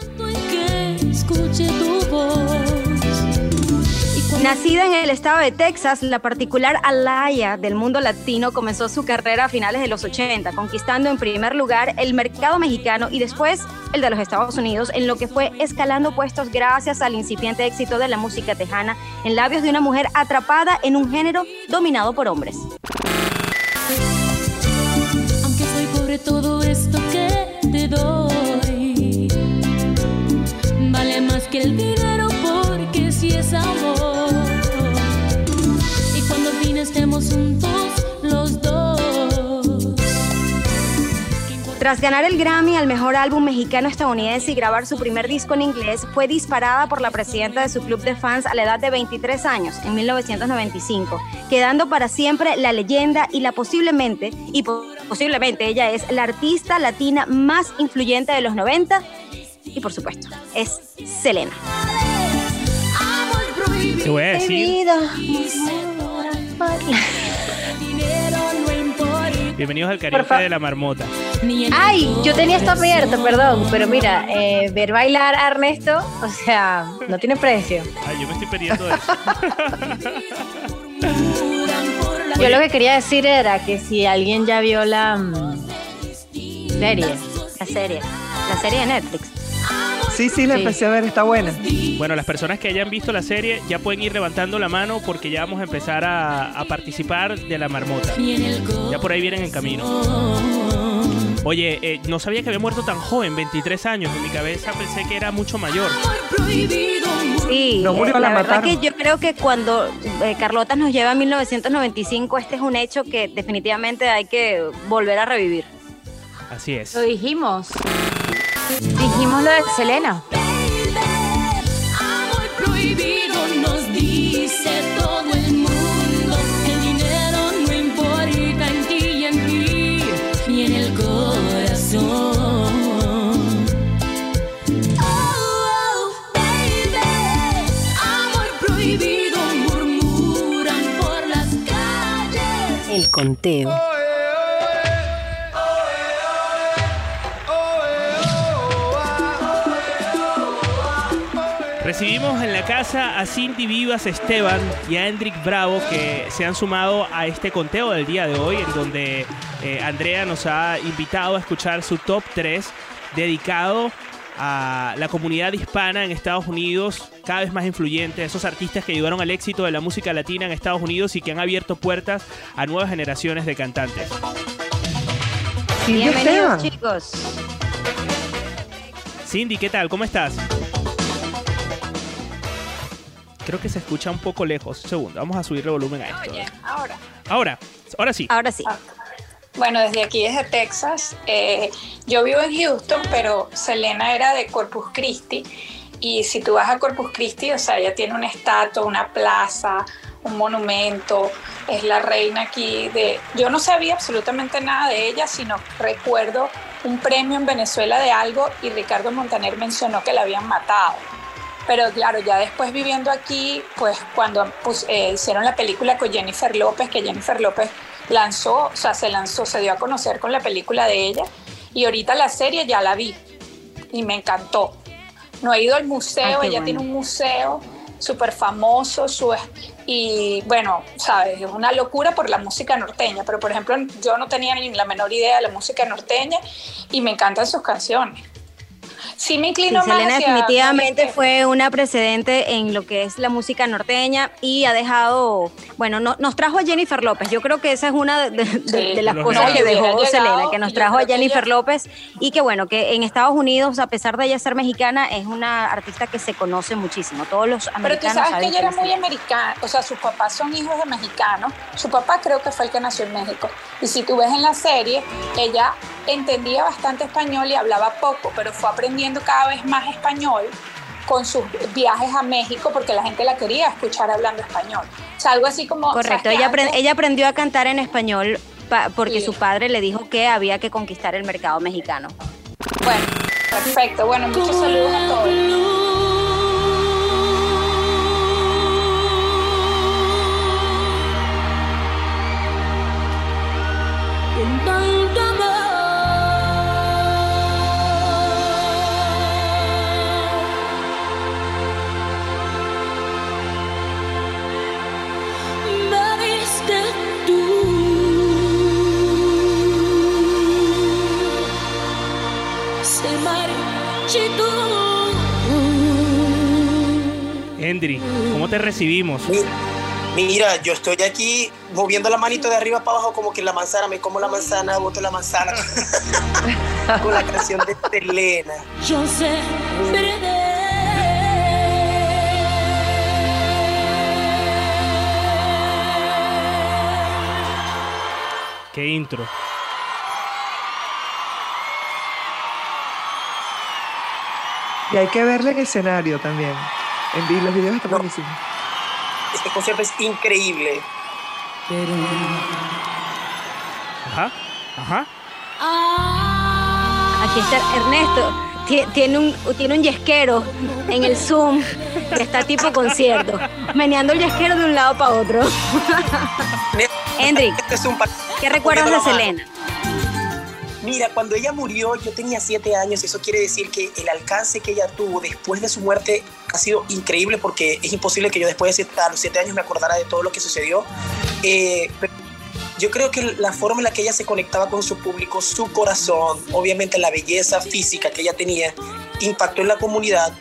Nacida en el estado de Texas, la particular Alaya del mundo latino comenzó su carrera a finales de los 80, conquistando en primer lugar el mercado mexicano y después el de los Estados Unidos, en lo que fue escalando puestos gracias al incipiente éxito de la música tejana en labios de una mujer atrapada en un género dominado por hombres. Todo esto que te doy vale más que el dinero porque si es amor. Y cuando al fin estemos juntos los dos, ¿qué importa Tras ganar el Grammy al mejor álbum mexicano-estadounidense y grabar su primer disco en inglés, fue disparada por la presidenta de su club de fans a la edad de 23 años, en 1995, quedando para siempre la leyenda y la posiblemente, y po- posiblemente ella es la artista latina más influyente de los 90 y por supuesto, es Selena. Te voy a decir, bienvenidos al karaoke de la marmota. Ay, yo tenía esto abierto, perdón, pero mira, eh, ver bailar a Ernesto, o sea, no tiene precio. Ay, yo me estoy perdiendo de eso. Yo lo que quería decir era que si alguien ya vio la mm, serie, La serie, la serie de Netflix. Sí, sí, la Sí. empecé a ver, está buena. Bueno, las personas que hayan visto la serie ya pueden ir levantando la mano porque ya vamos a empezar a, a participar de la marmota. Ya por ahí vienen en camino. Oye, eh, no sabía que había muerto tan joven, 23 años. En mi cabeza pensé que era mucho mayor. Sí, No murió, eh, la la verdad que yo creo que cuando eh, Carlota nos lleva a 1995, este es un hecho que definitivamente hay que volver a revivir. Así es. Lo dijimos. Dijimos lo de Selena. Recibimos en la casa a Cindy Vivas Esteban y a Hendrik Bravo que se han sumado a este conteo del día de hoy en donde eh, Andrea nos ha invitado a escuchar su top 3 dedicado a la comunidad hispana en Estados Unidos, cada vez más influyente, esos artistas que ayudaron al éxito de la música latina en Estados Unidos y que han abierto puertas a nuevas generaciones de cantantes. Bienvenidos, chicos. Cindy, ¿qué tal? ¿Cómo estás? Creo que se escucha un poco lejos. Un segundo, vamos a subirle volumen a esto. Oye, ahora. Ahora, ahora sí. Ahora sí. Bueno, desde aquí, desde Texas. eh, yo vivo en Houston, pero Selena era de Corpus Christi. Y si tú vas a Corpus Christi, o sea, ella tiene una estatua, una plaza, un monumento. Es la reina aquí de... Yo no sabía absolutamente nada de ella, sino recuerdo un premio en Venezuela de algo y Ricardo Montaner mencionó que la habían matado. Pero claro, ya después viviendo aquí, pues cuando pues, eh, hicieron la película con Jennifer López, que Jennifer López lanzó, o sea, se lanzó, se dio a conocer con la película de ella, y ahorita la serie ya la vi y me encantó. No he ido al museo, Ay, qué ella bueno. tiene un museo súper famoso, su, y bueno, sabes, es una locura por la música norteña, pero por ejemplo yo no tenía ni la menor idea de la música norteña y me encantan sus canciones. Sí me Sí, inclino más Selena hacia- definitivamente fue una precedente en lo que es la música norteña y ha dejado, bueno, no- nos trajo a Jennifer López. Yo creo que esa es una de, de- Sí, de las cosas que dejó llegado, Selena, que nos trajo a Jennifer ella- López y que bueno, que en Estados Unidos, a pesar de ella ser mexicana, es una artista que se conoce muchísimo. Todos los Pero tú americanos sabes que ella era muy americana, o sea, sus papás son hijos de mexicanos. Su papá creo que fue el que nació en México. Y si tú ves en la serie, ella entendía bastante español y hablaba poco, pero fue aprendiendo cada vez más español con sus viajes a México porque la gente la quería escuchar hablando español. O sea, algo así como... Correcto, ¿sabes ella, ella aprendió a cantar en español pa- porque Sí. su padre le dijo que había que conquistar el mercado mexicano. Bueno, perfecto. Bueno, muchos saludos a todos. Henry? ¿Cómo te recibimos? Mira, yo estoy aquí moviendo la manito de arriba para abajo como que la manzana, me como la manzana, boto la manzana. Con la canción de Selena. Yo sé Qué intro. Y hay que verle el escenario también. En los videos están buenísimos. Este concierto es increíble. Ajá, ajá. Aquí está Ernesto. Tie- Tiene un, tiene un yesquero en el Zoom que está tipo concierto, meneando el yesquero de un lado para otro. Hendrik, Este ¿qué recuerdas de Selena? Mira, cuando ella murió yo tenía siete años, eso quiere decir que el alcance que ella tuvo después de su muerte ha sido increíble porque es imposible que yo después de siete, a los siete años me acordara de todo lo que sucedió. Eh, yo creo que la forma en la que ella se conectaba con su público, su corazón, obviamente la belleza física que ella tenía, impactó en la comunidad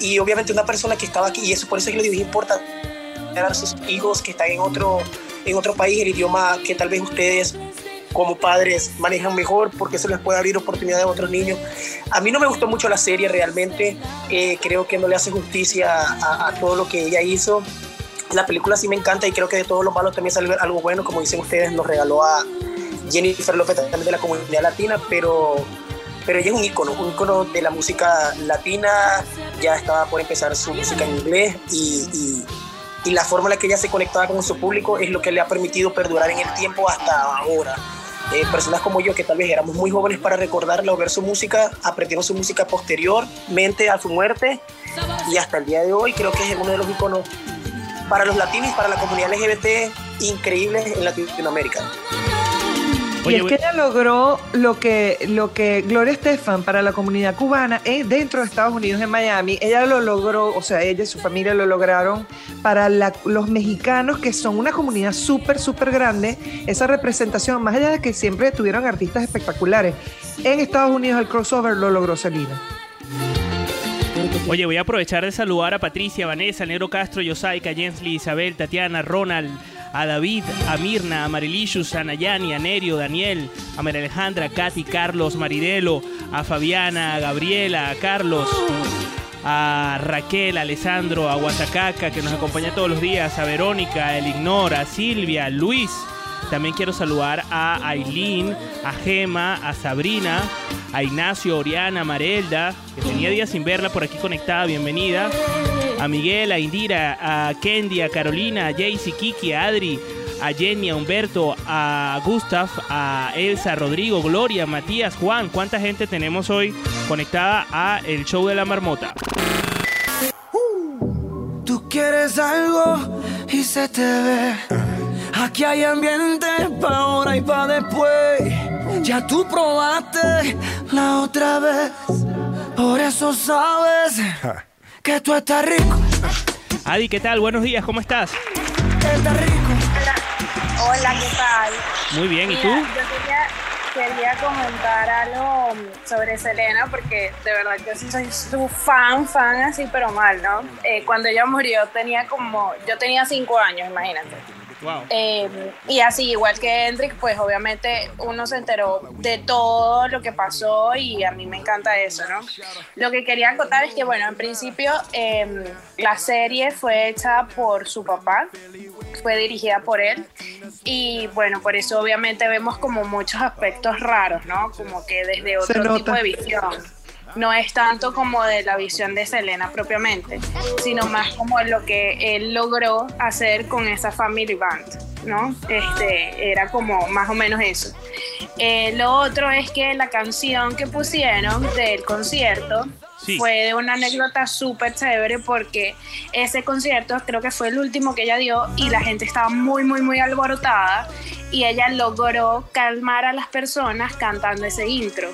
y obviamente una persona que estaba aquí, y eso por eso es que le digo, es importante a sus hijos que están en otro, en otro país, el idioma que tal vez ustedes como padres manejan mejor porque eso les puede abrir oportunidades a otros niños. A mí no me gustó mucho la serie realmente, eh, creo que no le hace justicia a, a todo lo que ella hizo. La película sí me encanta y creo que de todos los malos también sale algo bueno, como dicen ustedes, nos regaló a Jennifer López también de la comunidad latina, pero, pero ella es un ícono, un ícono de la música latina, ya estaba por empezar su música en inglés y, y- y la forma en la que ella se conectaba con su público es lo que le ha permitido perdurar en el tiempo hasta ahora. Eh, personas como yo, que tal vez éramos muy jóvenes para recordarla o ver su música, aprendimos su música posteriormente a su muerte y hasta el día de hoy creo que es uno de los iconos para los latinos y para la comunidad LGBT increíbles en Latinoamérica. Y es que ella logró lo que, lo que Gloria Estefan para la comunidad cubana eh, dentro de Estados Unidos, en Miami, ella lo logró, o sea, ella y su familia lo lograron para la- los mexicanos, que son una comunidad súper, súper grande, esa representación, más allá de que siempre tuvieron artistas espectaculares, en Estados Unidos el crossover lo logró Selena. Oye, voy a aprovechar de saludar a Patricia, Vanessa, Negro Castro, Yosaica, Jensly, Isabel, Tatiana, Ronald, a David, a Mirna, a Marilicious, a Nayani, a Nerio, Daniel, a María Alejandra, a Katy, Carlos, Maridelo, a Fabiana, a Gabriela, a Carlos, a Raquel, a Alessandro, a Guasacaca, que nos acompaña todos los días, a Verónica, a Elignor, a Silvia, a Luis. También quiero saludar a Aileen, a Gema, a Sabrina, a Ignacio, Oriana, Marelda, que tenía días sin verla por aquí conectada, bienvenida. A Miguel, a Indira, a Kendi, a Carolina, a Jaycee, Kiki, a Adri, a Jenny, a Humberto, a Gustav, a Elsa, Rodrigo, Gloria, Matías, Juan. ¿Cuánta gente tenemos hoy conectada a el show de la marmota? Tú quieres algo y se te ve. Aquí hay ambiente pa' ahora y pa' después. Ya tú probaste la otra vez. Por eso sabes que tú estás rico. Adi, ¿qué tal? Buenos días, ¿cómo estás? Estás rico. Hola, ¿qué tal? Muy bien, ¿y tú? Yo quería, quería comentar algo sobre Selena porque de verdad yo sí soy su fan, fan así, pero mal, ¿no? Eh, cuando ella murió tenía como, yo tenía cinco años, imagínate. Wow. Eh, y así, igual que Hendrik, pues obviamente uno se enteró de todo lo que pasó y a mí me encanta eso, ¿no? Lo que quería acotar es que, bueno, en principio eh, la serie fue hecha por su papá, fue dirigida por él y bueno, por eso obviamente vemos como muchos aspectos raros, ¿no? Como que desde otro tipo de visión no es tanto como de la visión de Selena propiamente, sino más como lo que él logró hacer con esa family band, ¿no? Este, era como más o menos eso. Eh, lo otro es que la canción que pusieron del concierto Sí. fue de una anécdota súper chévere porque ese concierto creo que fue el último que ella dio y la gente estaba muy, muy, muy alborotada y ella logró calmar a las personas cantando ese intro.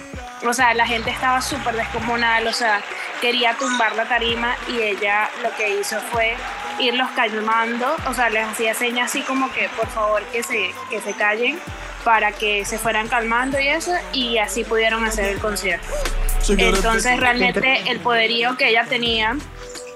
O sea, la gente estaba súper descomunal, o sea, quería tumbar la tarima y ella lo que hizo fue irlos calmando, o sea, les hacía señas así como que por favor que se, que se callen para que se fueran calmando y eso, y así pudieron hacer el concierto. Entonces realmente el poderío que ella tenía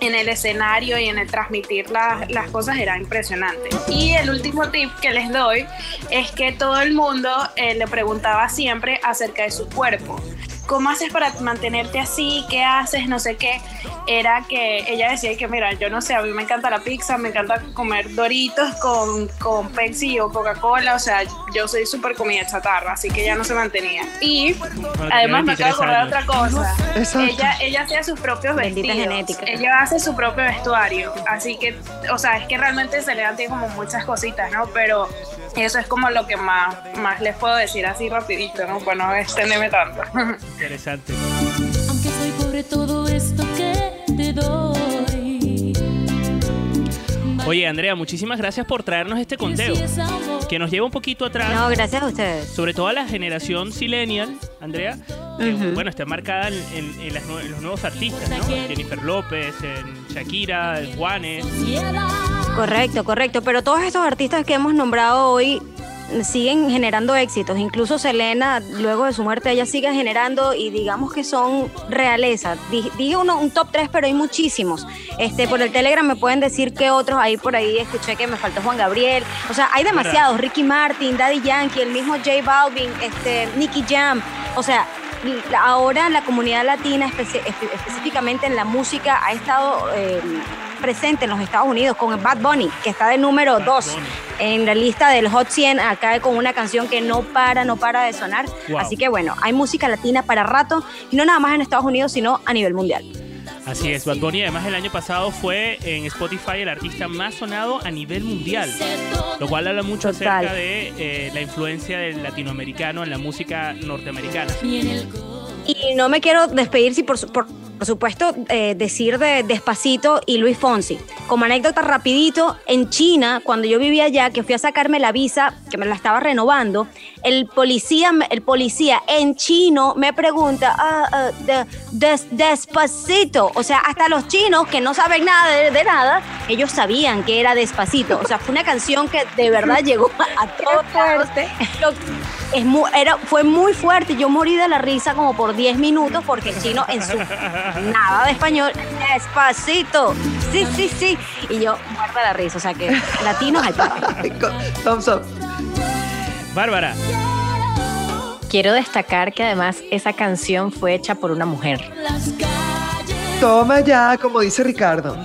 en el escenario y en el transmitir las, las cosas era impresionante. Y el último tip que les doy es que todo el mundo eh, le preguntaba siempre acerca de su cuerpo. ¿Cómo haces para mantenerte así? ¿Qué haces? No sé qué. Era que ella decía que, mira, yo no sé, a mí me encanta la pizza, me encanta comer doritos con, con Pepsi o Coca-Cola, o sea, yo soy súper comida chatarra, así que ella no se mantenía. Y además me acabo de acordar otra cosa. Exacto. Ella, ella hacía sus propios Bendita vestidos. genética. Ella hace su propio vestuario, así que, o sea, es que realmente Selena tiene como muchas cositas, ¿no? Pero eso es como lo que más, más les puedo decir así rapidito, ¿no? Para no extenderme tanto. Interesante. Aunque soy pobre todo esto que te doy. Oye, Andrea, muchísimas gracias por traernos este conteo. Que nos lleva un poquito atrás. No, gracias a ustedes. Sobre todo a la generación silenial, Andrea. que, bueno, está marcada en, en- en las nue- en los nuevos artistas, ¿no? En Jennifer López, en Shakira, en Juanes. Correcto, correcto. Pero todos estos artistas que hemos nombrado hoy siguen generando éxitos. Incluso Selena, luego de su muerte, ella sigue generando y digamos que son realeza. Di- Dije uno, un top 3, pero hay muchísimos. Este, por el Telegram me pueden decir que otros ahí por ahí escuché que me faltó Juan Gabriel. O sea, hay demasiados. Ricky Martin, Daddy Yankee, el mismo J Balvin, este, Nicky Jam. O sea, ahora la comunidad latina, espe- específicamente en la música, ha estado eh, presente en los Estados Unidos con el Bad Bunny, que está de número 2 en la lista del Hot 100, acá con una canción que no para, no para de sonar. Wow. Así que bueno, hay música latina para rato, y no nada más en Estados Unidos, sino a nivel mundial. Así es, Bad Bunny además el año pasado fue en Spotify el artista más sonado a nivel mundial, lo cual habla mucho Total. acerca de eh, la influencia del latinoamericano en la música norteamericana. Y no me quiero despedir si por, por, por supuesto eh, decir de Despacito y Luis Fonsi. Como anécdota rapidito, en China, cuando yo vivía allá, que fui a sacarme la visa, que me la estaba renovando, el policía, el policía en chino me pregunta, ah, ah, de- des- Despacito. O sea, hasta los chinos que no saben nada de, de nada, ellos sabían que era Despacito. O sea, fue una canción que de verdad llegó a, a todo fuerte. Es mu- era, fue muy fuerte. Yo morí de la risa como por 10 minutos porque el chino en su nada de español, despacito. Sí, sí, sí. Y yo muerta de la risa. O sea que latinos al tope. Bárbara, Quiero destacar que además esa canción fue hecha por una mujer. Toma ya, como dice Ricardo.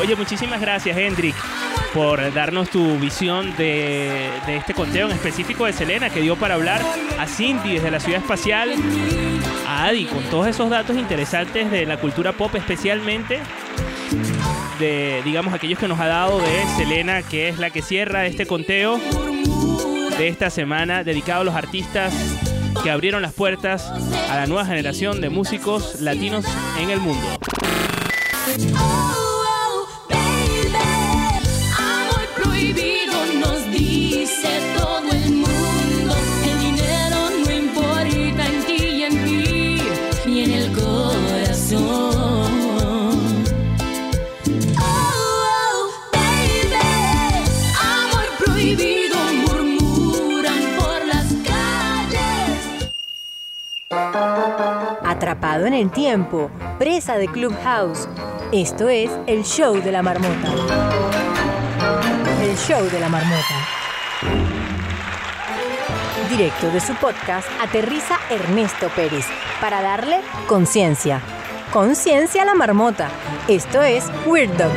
oye, muchísimas gracias, Hendrik, por darnos tu visión de, de este conteo en específico de Selena, que dio para hablar a Cindy desde la ciudad espacial, a Adi, con todos esos datos interesantes de la cultura pop, especialmente de, digamos, aquellos que nos ha dado de Selena, que es la que cierra este conteo de esta semana dedicado a los artistas que abrieron las puertas a la nueva generación de músicos latinos en el mundo. En el tiempo, presa de Clubhouse. Esto es el show de la marmota. El show de la marmota. Directo de su podcast, aterriza Ernesto Pérez para darle conciencia. Conciencia a la marmota. Esto es Weird Dog.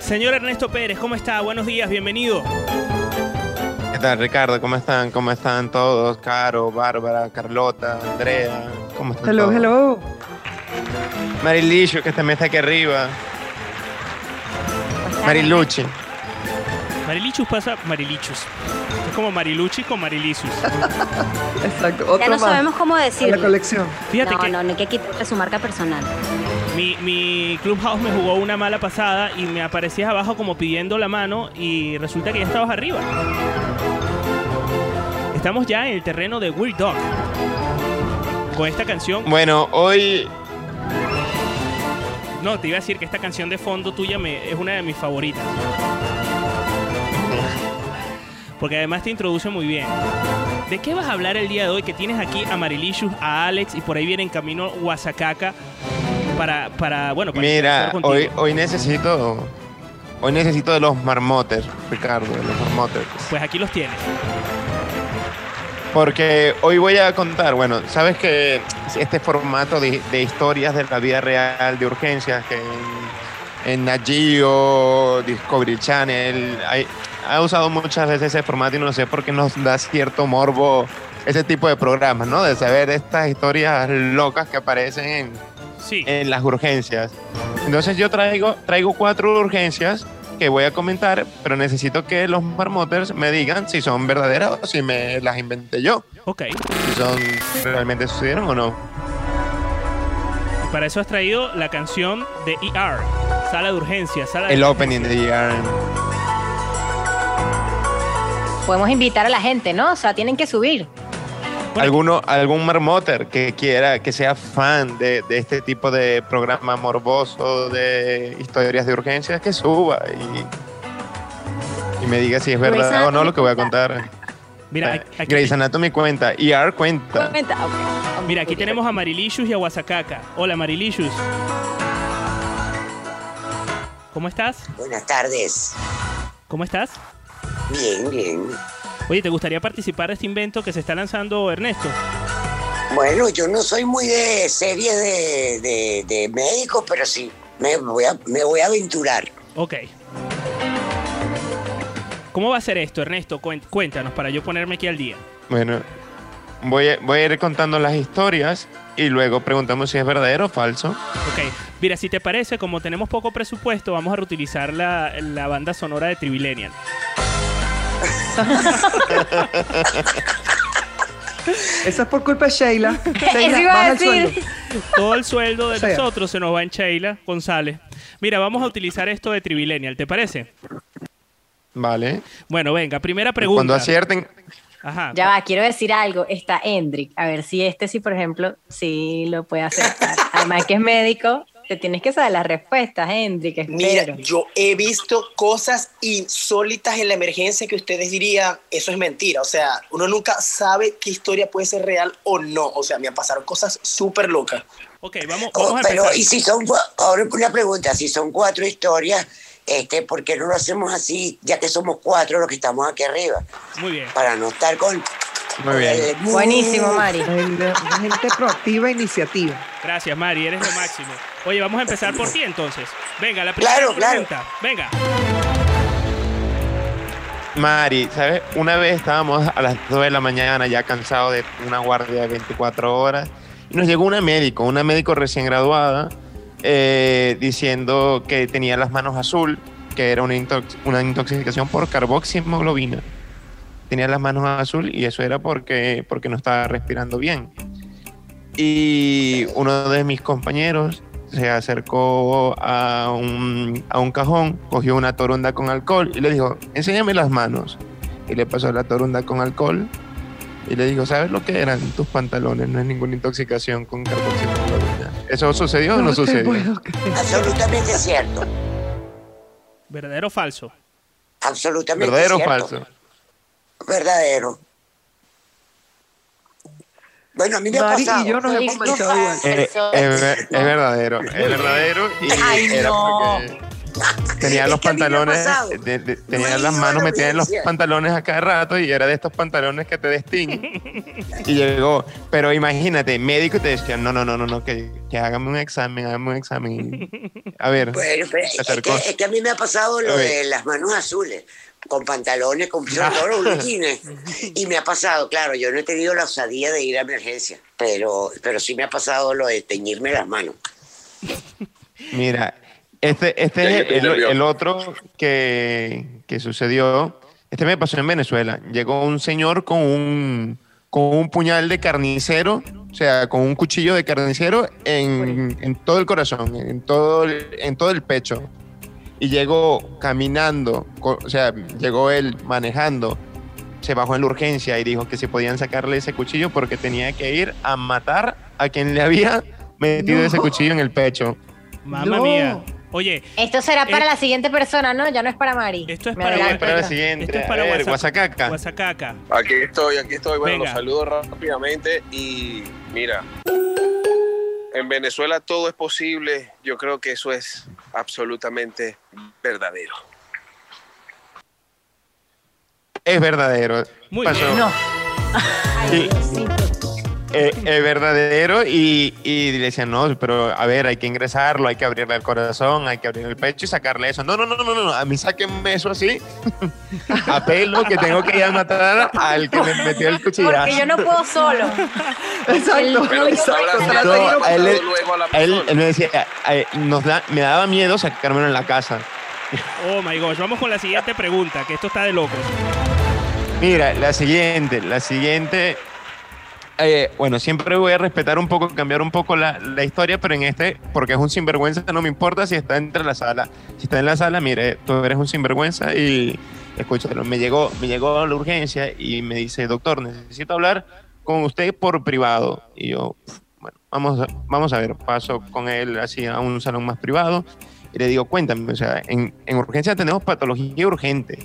Señor Ernesto Pérez, ¿cómo está? Buenos días, bienvenido. ¿Qué tal, Ricardo? ¿Cómo están? ¿Cómo están todos? Caro, Bárbara, Carlota, Andrea. ¿Cómo están Hello, todos? hello. Marilisho, que también está aquí arriba. Mariluchi. Marilichus pasa Marilichus. Es como Mariluchi con Marilisus. Exacto. Ya no más sabemos cómo a la decirlo. colección. Fíjate no, que no, no hay que quitarle su marca personal. Mi, mi Clubhouse me jugó una mala pasada y me aparecías abajo como pidiendo la mano y resulta que ya estabas arriba. Estamos ya en el terreno de Weird Dog. Con esta canción. Bueno, hoy No, te iba a decir que esta canción de fondo tuya me, es una de mis favoritas. Porque además te introduce muy bien. ¿De qué vas a hablar el día de hoy? Que tienes aquí a Marilicious, a Alex y por ahí viene en camino Guasacaca para, para bueno, para Mira, hoy, hoy necesito Hoy necesito de los marmotes, Ricardo, de los marmotes. Pues aquí los tienes. Porque hoy voy a contar, bueno, sabes que este formato de, de historias de la vida real, de urgencias, que en, en Nat Geo, Discovery Channel, hay- ha usado muchas veces ese formato y no sé por qué nos da cierto morbo ese tipo de programas, ¿no? De saber estas historias locas que aparecen en, Sí. en las urgencias. Entonces yo traigo, traigo cuatro urgencias que voy a comentar, pero necesito que los marmoters me digan si son verdaderas o si me las inventé yo. Ok. Si son realmente sucedieron o no. Para eso has traído la canción de ER, Sala de Urgencia, Sala de El opening de ER. Podemos invitar a la gente, ¿no? O sea, tienen que subir. Alguno, algún marmoter que quiera, que sea fan de, de este tipo de programa morboso de historias de urgencias, que suba y, y me diga si es verdad o no lo que voy a contar. Mira, Eh, aquí- Grey's Anatomy cuenta, ER cuenta. Mira, aquí tenemos a Marilicious y a Guasacaca. Hola, Marilicious. ¿Cómo estás? Buenas tardes. ¿Cómo estás? Bien, bien. Oye, ¿te gustaría participar de este invento que se está lanzando Ernesto? Bueno, yo no soy muy de series de, de, de médicos, pero sí, me voy, a, me voy a aventurar. Ok. ¿Cómo va a ser esto, Ernesto? Cuéntanos para yo ponerme aquí al día. Bueno, voy a, voy a ir contando las historias y luego preguntamos si es verdadero o falso. Ok. Mira, si te parece, como tenemos poco presupuesto, vamos a reutilizar la, la banda sonora de Trivilenial. Eso es por culpa de Sheila. Iba a baja el decir. sueldo. Todo el sueldo de O sea. nosotros se nos va en Sheila González. Mira, vamos a utilizar esto de Trivilenial, ¿te parece? Vale. Bueno, venga, primera pregunta. Cuando acierten, Ajá. Ya va, quiero decir algo. Está Hendrik. A ver si este sí, por ejemplo, sí lo puede aceptar. Además que es médico, te tienes que saber las respuestas, Hendrik. Espero. Mira, yo he visto cosas insólitas en la emergencia que ustedes dirían, eso es mentira. O sea, uno nunca sabe qué historia puede ser real o no. O sea, me pasaron cosas súper locas. Ok, vamos, Oh, pero, y si son, ahora una pregunta, si son cuatro historias, este, ¿por qué no lo hacemos así, ya que somos cuatro los que estamos aquí arriba? Muy bien. Para no estar con... Muy bien. el- Buenísimo, Mari. Una gente proactiva e iniciativa. Gracias, Mari, eres lo máximo. Oye, vamos a empezar por ti entonces. Venga, la primera Claro, claro. Venga. Mari, ¿sabes? Una vez estábamos a las 2 de la mañana ya cansados de una guardia de 24 horas y nos llegó una médico, una médico recién graduada, eh, diciendo que tenía las manos azul, que era una, intox- una intoxicación por carboxiemoglobina. Tenía las manos azul y eso era porque, porque no estaba respirando bien. Y uno de mis compañeros se acercó a un, a un cajón, cogió una torunda con alcohol y le dijo, enséñame las manos. Y le pasó la torunda con alcohol y le dijo, ¿sabes lo que eran tus pantalones? No es ninguna intoxicación con carboxiemoglobina. ¿Eso sucedió o no, sucedió? Absolutamente cierto. ¿Verdadero o falso? Absolutamente ¿Verdadero o cierto. falso? Verdadero. Bueno, a mí me ha pasado. y yo nos hemos manchado igual. Eh, es, ver- es verdadero, es verdadero y Ay, era no. porque tenía los pantalones, de- de- tenía las manos metidas en los pantalones a cada rato y era de estos pantalones que te destingen. y llegó, pero imagínate, médico te decía, no, no, no, no, no, que, que hágame un examen, hágame un examen. A ver, Bueno, pero se es que, es que a mí me ha pasado lo de las manos azules, con pantalones, con los blue Y me ha pasado, claro, yo no he tenido la osadía de ir a emergencia, pero, pero sí me ha pasado lo de teñirme las manos. Mira, este, este es el, el otro que, que sucedió. Este me pasó en Venezuela. Llegó un señor con un, con un puñal de carnicero, o sea, con un cuchillo de carnicero en, en todo el corazón, en todo el, en todo el pecho. Y llegó caminando, o sea, llegó él manejando, se bajó en la urgencia y dijo que si podían sacarle ese cuchillo porque tenía que ir a matar a quien le había metido No. ese cuchillo en el pecho. Mamma No. mía. Oye, Esto será para Eh, la siguiente persona, ¿no? Ya no es para Mari. Esto es para- Para la siguiente. esto es para a ver. Guasacaca. Guasacaca. Aquí estoy, aquí estoy. Bueno, Venga. los saludo rápidamente y mira, en Venezuela todo es posible. Yo creo que eso es absolutamente verdadero. Es verdadero. Muy Pasó. bien. No. Sí. Eh, es verdadero y, y le decían, no, pero a ver, hay que ingresarlo, hay que abrirle el corazón, hay que abrir el pecho y sacarle eso. No, no, no, no, no, a mí sáquenme eso así, a pelo, que tengo que ir a matar al que me metió el cuchillazo. Porque yo no puedo solo. Exacto, él, me decía, eh, nos da, me daba miedo sacármelo en la casa. Oh my gosh, vamos con la siguiente pregunta, que esto está de locos. Mira, la siguiente, la siguiente. Eh, bueno, siempre voy a respetar un poco, cambiar un poco la, la historia, pero en este, porque es un sinvergüenza, no me importa si está entre la sala. Si está en la sala, mire, tú eres un sinvergüenza y escúchalo. Me llegó, me llegó a la urgencia y me dice, doctor, necesito hablar con usted por privado. Y yo, bueno, vamos a, vamos a ver, paso con él así a un salón más privado y le digo, cuéntame, o sea, en, en urgencia tenemos patología urgente.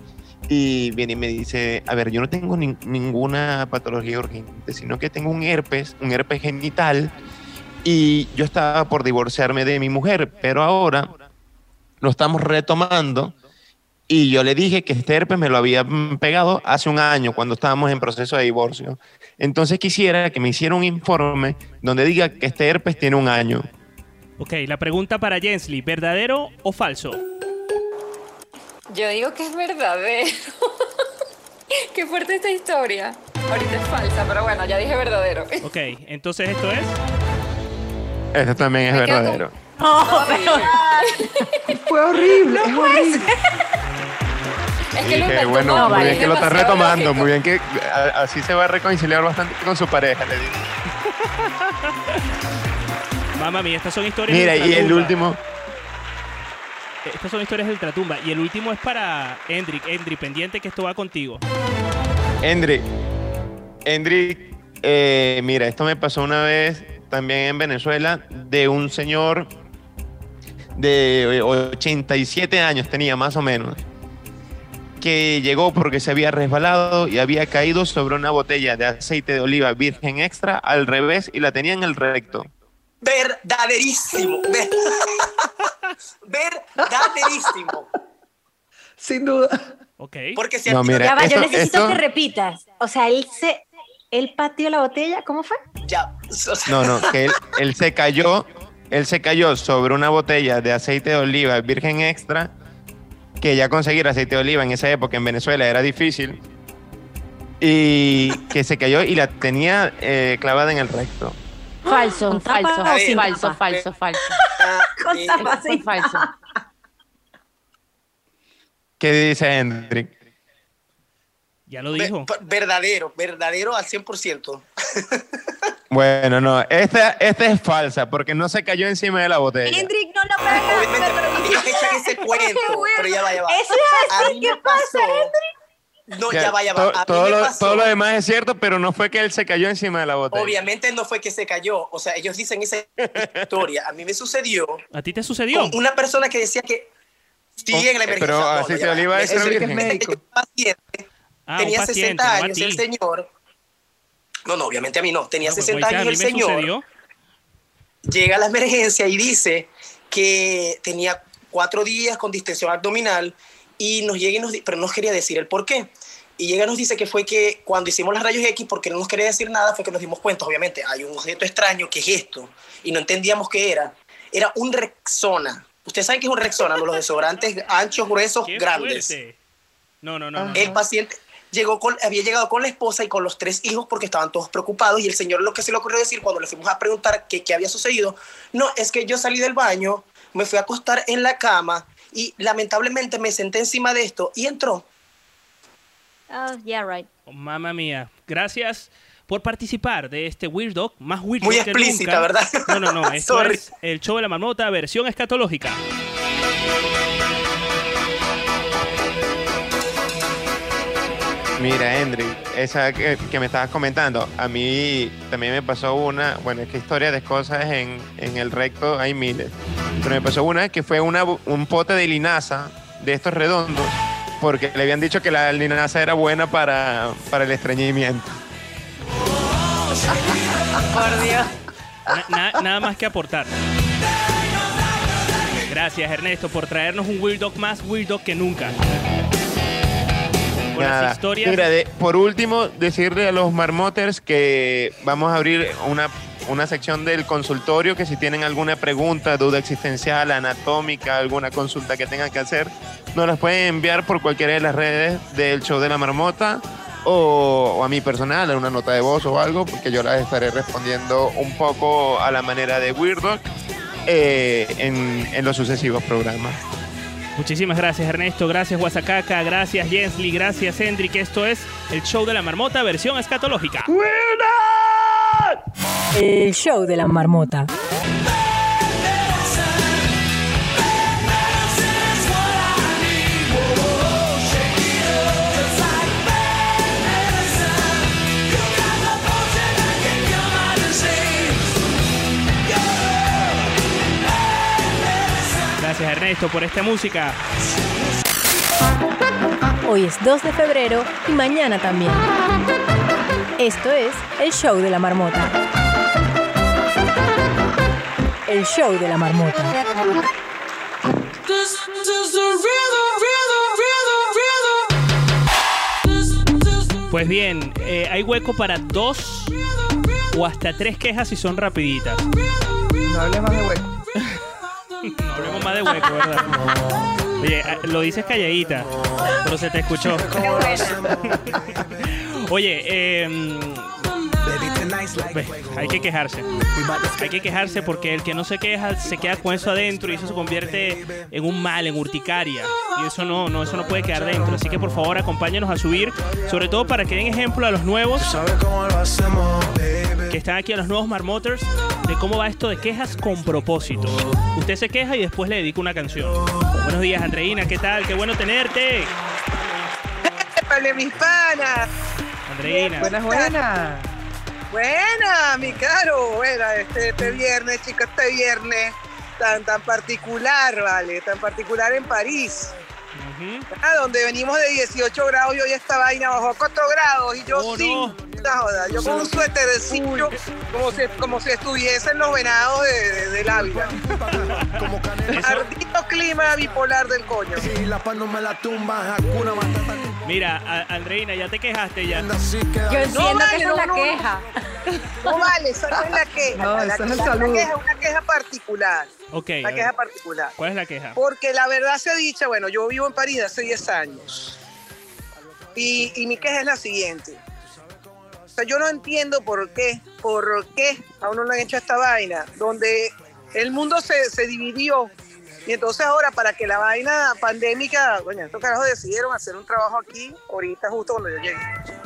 Y viene y me dice, a ver, yo no tengo nin- ninguna patología urgente, sino que tengo un herpes, un herpes genital, y yo estaba por divorciarme de mi mujer, pero ahora lo estamos retomando, y yo le dije que este herpes me lo había pegado hace un año, cuando estábamos en proceso de divorcio. Entonces quisiera que me hiciera un informe donde diga que este herpes tiene un año. Ok, la pregunta para Jensly, ¿verdadero o falso? Yo digo que es verdadero. Qué fuerte esta historia. Ahorita es falsa, pero bueno, ya dije verdadero. Ok, entonces esto es... Esto también es con- verdadero. No, pero Fue horrible, es horrible. Es Y que lo que bueno, muy bien es que lo está retomando, lógico. muy bien que a- así se va a reconciliar bastante con su pareja, le digo. Mamá mía, estas son historias Mira, de y el último, Estas son historias de ultratumba. Y el último es para Endrick. Endrick, pendiente que esto va contigo. Hendrik. Hendrik, eh, mira, esto me pasó una vez también en Venezuela de un señor de eh, 87 años, tenía más o menos, que llegó porque se había resbalado y había caído sobre una botella de aceite de oliva virgen extra al revés y la tenía en el recto. Verdaderísimo. ver- Verdaderísimo. Sin duda. Ok. Porque si No, mira, ya va, yo necesito que repitas. O sea, él se. Él pateó la botella, ¿cómo fue? ya, o sea, No, no, que él, él se cayó, él se cayó sobre una botella de aceite de oliva virgen extra, que ya conseguir aceite de oliva en esa época en Venezuela era difícil, y que se cayó y la tenía eh, clavada en el recto. Falso, ¿Con tapa falso, o sin falso, tapa? falso, falso. Con tapa, sí. Falso. ¿Qué dice Hendrik? Ya lo dijo. verdadero, verdadero al 100%. Bueno, no, esta, esta es falsa porque no se cayó encima de la botella. Hendrik, no lo pegas. Obviamente, ese cuento, pero ya va, ya va. Eso es así, ¿qué pasa, pasó- No, ya va, ya va. To- A mí todo, me lo, pasó- todo lo demás es cierto, pero no fue que él se cayó encima de la botella. Obviamente no fue que se cayó. O sea, ellos dicen esa historia. A mí me sucedió ¿A ti te sucedió? con una persona que decía que sí en la emergencia. pero No, no, va. oliva virgen. que médico. un paciente Ah, un tenía paciente, 60 no a años el señor. No, no, obviamente a mí no. Tenía No, pues, 60 oíste, a años el señor. sucedió. llega a la emergencia y dice que tenía cuatro días con distensión abdominal y nos llega y nos pero no quería decir el por qué. Y llega y nos dice que fue que cuando hicimos las rayos X, porque no nos quería decir nada, fue que nos dimos cuenta, obviamente, hay un objeto extraño que es esto, y no entendíamos qué era. Era un Rexona. Ustedes saben qué es un Rexona, ¿no? los desodorantes anchos, gruesos, Qué grandes. fuerte. No, no, no. no. El paciente llegó con, había llegado con la esposa y con los tres hijos porque estaban todos preocupados y el señor lo que se le ocurrió decir cuando le fuimos a preguntar qué, qué había sucedido, no, es que yo salí del baño, me fui a acostar en la cama y lamentablemente me senté encima de esto y entró. Oh, yeah, right. Oh, mamma mía. Gracias por participar de este Weird Dog, más Weird Muy Dog que explícita, nunca. ¿verdad? No, no, no. Esto Sorry. es el show de la marmota versión escatológica. Mira, Hendrik, esa que, que me estabas comentando, a mí también me pasó una, bueno, es que historia de cosas en, en el recto hay miles, pero me pasó una que fue una, un pote de linaza de estos redondos, porque le habían dicho que la linaza era buena para, para el estreñimiento. Por Dios. Na- na- nada más que aportar. Gracias, Ernesto, por traernos un Weird Dog más Weird Dog que nunca. Con Nada. las historias. Mira, de- por último, decirle a los marmoters que vamos a abrir una, una sección del consultorio, que si tienen alguna pregunta, duda existencial, anatómica, alguna consulta que tengan que hacer, nos las pueden enviar por cualquiera de las redes del show de la marmota o, o a mi personal, en una nota de voz o algo, porque yo las estaré respondiendo un poco a la manera de Weird Dog, eh, en, en los sucesivos programas. Muchísimas gracias, Ernesto. Gracias, Guasacaca. Gracias, Jensly. Gracias, Hendrik. Esto es el show de la marmota, versión escatológica. El show de la marmota. Gracias, Ernesto, por esta música. Hoy es 2 de febrero y mañana también. Esto es el show de la marmota. El show de la marmota. Pues bien, eh, hay hueco para dos o hasta tres quejas si son rapiditas. No hables más de hueco. No hablemos más de hueco, ¿verdad? Oye, ah, lo dices calladita, pero se te escuchó. Oye, ve, hay que quejarse. Hay que quejarse porque el que no se queja se queda con eso adentro y eso se convierte en un mal, en urticaria. Y eso no, no, eso no puede quedar dentro. Así que por favor acompáñanos a subir, sobre todo para que den ejemplo a los nuevos que están aquí, a los nuevos marmoters, de cómo va esto de quejas con propósito. Usted se queja y después le dedica una canción. Buenos días, Andreina, ¿qué tal? Qué bueno tenerte. ¡Épale, mis panas! Andreina. Buenas, buenas. Buena, mi caro. Buena, este, este viernes, chicos, este viernes tan, tan particular, ¿vale? Tan particular en París. Ah, donde venimos de 18 grados y hoy esta vaina bajó a 4 grados y yo Oh, sin no. joda, yo con un suétercillo como si, como si estuviesen los venados de, de- del Ávila. Ardito clima bipolar del coño. Mira, Andreina, ya te quejaste ya. Yo entiendo que esa es la queja. No vale, esa no es la queja. No, es el saludo. es una queja particular. Ok. Una queja particular. ¿Cuál es la queja? Porque la verdad se dicha, bueno, yo vivo en París hace 10 años. Y, y mi queja es la siguiente. O sea, yo no entiendo por qué, por qué a uno le han hecho esta vaina, donde el mundo se, se dividió. Y entonces ahora para que la vaina pandémica, coño, estos carajos decidieron hacer un trabajo aquí, ahorita justo cuando yo llegué.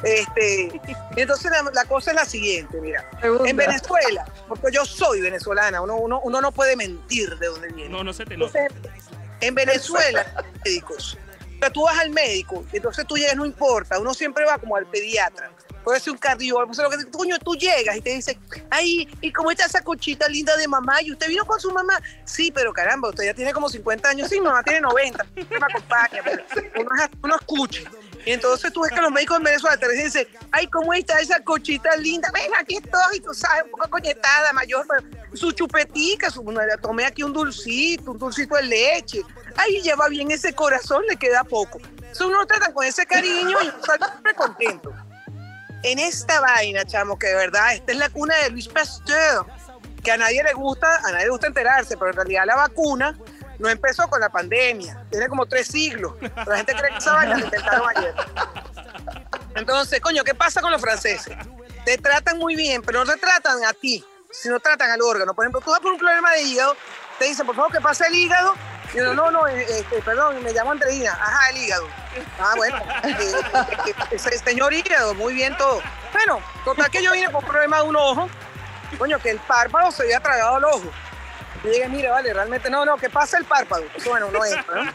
Este, y entonces la, la cosa es la siguiente, mira. Segunda. En Venezuela, porque yo soy venezolana, uno, uno, uno no puede mentir de dónde viene. No, no se te nota. Entonces, en Venezuela, médicos. Pero tú vas al médico, y entonces tú llegas, no importa, uno siempre va como al pediatra. Puede ser un cardiólogo, ser lo que coño, tú llegas y te dice, ay, ¿y cómo está esa cochita linda de mamá? ¿Y usted vino con su mamá? Sí, pero caramba, usted ya tiene como 50 años, sí, mamá tiene 90, usted me acompaña, pero uno, uno escucha. Y entonces tú ves que los médicos en Venezuela te dicen, ay, ¿cómo está esa cochita linda? Ven, aquí estoy, tú sabes, un poco coñetada, mayor, su chupetica, su, tomé aquí un dulcito, un dulcito de leche. Ay, lleva bien ese corazón, le queda poco. Eso uno lo tratan con ese cariño y uno sale contento. En esta vaina, chamo, que de verdad, esta es la cuna de Luis Pasteur, que a nadie le gusta, a nadie le gusta enterarse, pero en realidad la vacuna no empezó con la pandemia, tiene como tres siglos. La gente cree que esa vaina. Entonces, coño, ¿qué pasa con los franceses? Te tratan muy bien, pero no te tratan a ti, sino tratan al órgano. Por ejemplo, tú vas por un problema de hígado, te dicen, por favor, que pase el hígado. Y yo, no, no, eh, este, perdón, me llamo Andreina. Ajá, el hígado. Ah, bueno, eh, eh, señor hígado, muy bien todo. Bueno, total que yo vine con problema de un ojo. Coño, que el párpado se había tragado al ojo. Y dije, mire, vale, realmente no, no, que pasa el párpado. Eso, bueno, no ¿no?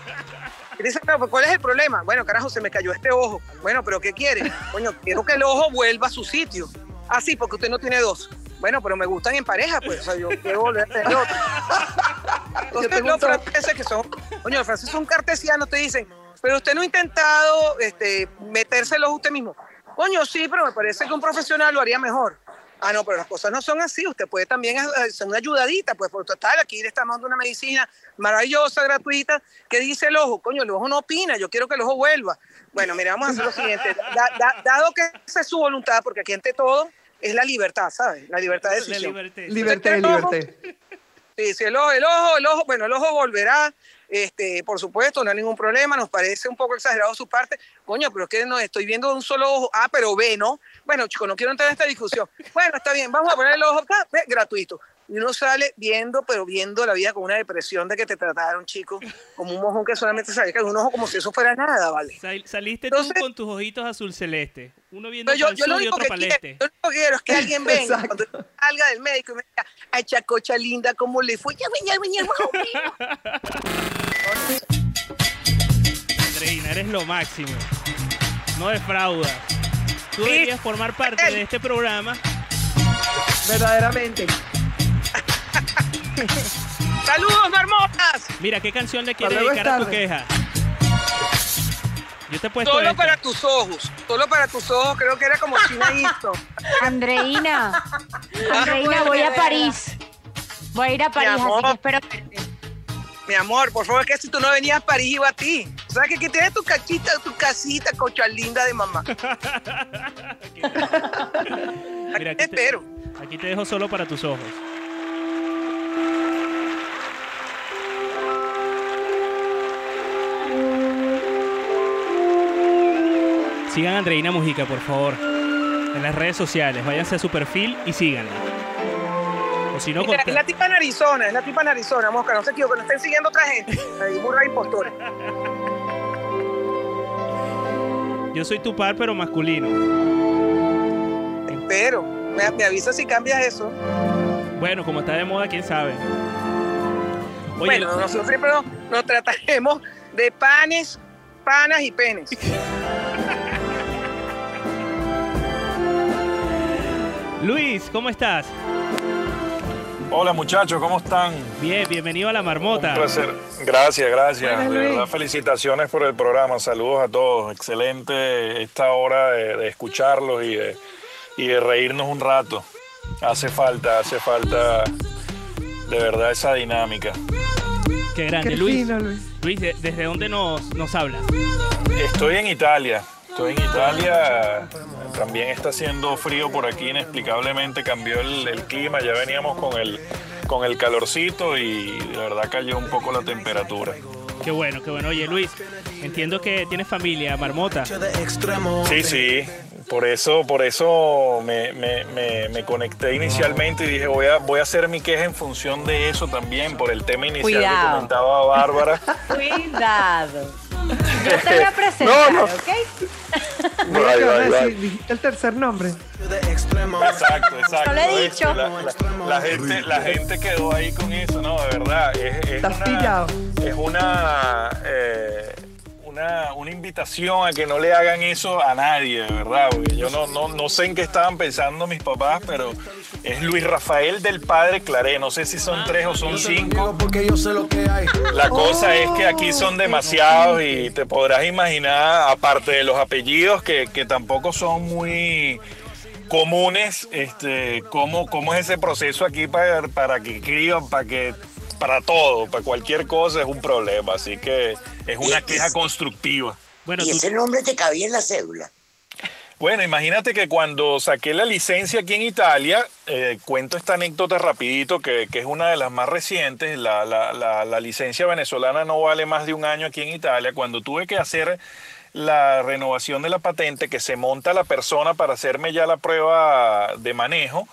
Y dice, pero ¿cuál es el problema? Bueno, carajo, se me cayó este ojo. Bueno, pero ¿qué quiere? Coño, quiero que el ojo vuelva a su sitio. Ah, sí, porque usted no tiene dos. Bueno, pero me gustan en pareja, pues. O sea, yo quiero volver a tener otro. Entonces, los franceses que son, coño, los franceses son cartesianos, te dicen, pero usted no ha intentado este, metérselo usted mismo. Coño, sí, pero me parece que un profesional lo haría mejor. Ah, no, pero las cosas no son así. Usted puede también hacer una ayudadita, pues por total, aquí le estamos dando una medicina maravillosa, gratuita, que dice el ojo. Coño, el ojo no opina, yo quiero que el ojo vuelva. Bueno, mira, vamos a hacer lo siguiente. Da- da- dado que esa es su voluntad, porque aquí ante todo es la libertad, ¿sabes? La libertad de decisión. Libertad, El ojo- libertad. Sí, sí, el ojo, el ojo, el ojo, bueno, el ojo volverá, este, por supuesto, no hay ningún problema, nos parece un poco exagerado su parte, coño, pero es que no estoy viendo un solo ojo, ah, pero ve, ¿no? Bueno, chicos, no quiero entrar en esta discusión. Bueno, está bien, vamos a poner el ojo acá, ve, gratuito. Y uno sale viendo, pero viendo la vida con una depresión de que te trataron, chico, como un mojón que solamente sale con un ojo como si eso fuera nada, ¿vale? Sal- saliste tú con tus ojitos azul celeste. Uno viendo yo, yo lo y otro el quiero, yo lo que quiero es que alguien venga cuando yo salga del médico y me diga, ay, chacocha linda, ¿cómo le fue? Ya venía, venía, Andreina, eres lo máximo. No defraudas. Tú deberías formar parte de este programa. Verdaderamente. ¡Saludos, marmotas! Mira, ¿qué canción le quieres dedicar a tu queja? Yo te he puesto Solo esta. para tus ojos, solo para tus ojos, creo que era como China Easton. Andreina, Andreina, voy a París. Voy a ir a París, así que espero verte. Mi amor, por favor, que si tú no venías a París, iba a ti. O sea, que aquí tienes tu cachita, tu casita, cocha linda de mamá. Mira, aquí te, aquí te dejo solo para tus ojos. Sigan a Andreina Mujica, por favor. En las redes sociales. Váyanse a su perfil y síganla. O si no, Mira, es la tipa en Arizona, es la tipa en Arizona, mosca, no se equivoquen, no estén siguiendo otra gente. Ahí, burra impostora. yo soy tu par, pero masculino. Pero, me, me avisa si cambias eso. Bueno, como está de moda, quién sabe. Oye, bueno, nosotros siempre nos, nos trataremos de panes, panas y penes. Luis, ¿cómo estás? Hola muchachos, ¿cómo están? Bien, bienvenido a la marmota. Un placer. Gracias, gracias. Buenas, de verdad, felicitaciones por el programa. Saludos a todos. Excelente esta hora de, de escucharlos y de, y de reírnos un rato. Hace falta, hace falta de verdad esa dinámica. Qué grande, Qué Luis. fino, Luis, ¿de- ¿desde dónde nos, nos hablas? Estoy en Italia. Estoy en Italia. También está haciendo frío por aquí inexplicablemente. Cambió el, el clima. Ya veníamos con el, con el calorcito y de verdad cayó un poco la temperatura. Qué bueno, qué bueno. Oye, Luis, entiendo que tienes familia, marmota. Sí, sí. Por eso, por eso me, me- me- me conecté inicialmente y dije voy a, voy a hacer mi queja en función de eso también, por el tema inicial que comentaba Bárbara. Cuidado. Yo te voy a presentar, No, no. ¿ok? Mira, ¿qué Ay, vas a ay, ay. decir? Dijiste el tercer nombre. Exacto, exacto. Yo lo he Este, dicho. La, la- la gente, la gente quedó ahí con eso, no, de verdad. Es, es Estás una, pillado. es una, eh, una, una invitación a que no le hagan eso a nadie, verdad. Porque yo no, no, no sé en qué estaban pensando mis papás, pero es Luis Rafael del Padre Claré. No sé si son tres o son cinco. Porque yo sé lo que hay. La cosa es que aquí son demasiados y te podrás imaginar, aparte de los apellidos, que, que tampoco son muy comunes, este, cómo, cómo es ese proceso aquí para, para que escriban, para que para todo, para cualquier cosa es un problema, así que es una queja constructiva. Bueno, y ese nombre te cabía en la cédula. Bueno, imagínate que cuando saqué la licencia aquí en Italia, eh, cuento esta anécdota rapidito, que, que es una de las más recientes, la, la- la- la licencia venezolana no vale más de un año aquí en Italia, cuando tuve que hacer la renovación de la patente, que se monta la persona para hacerme ya la prueba de manejo,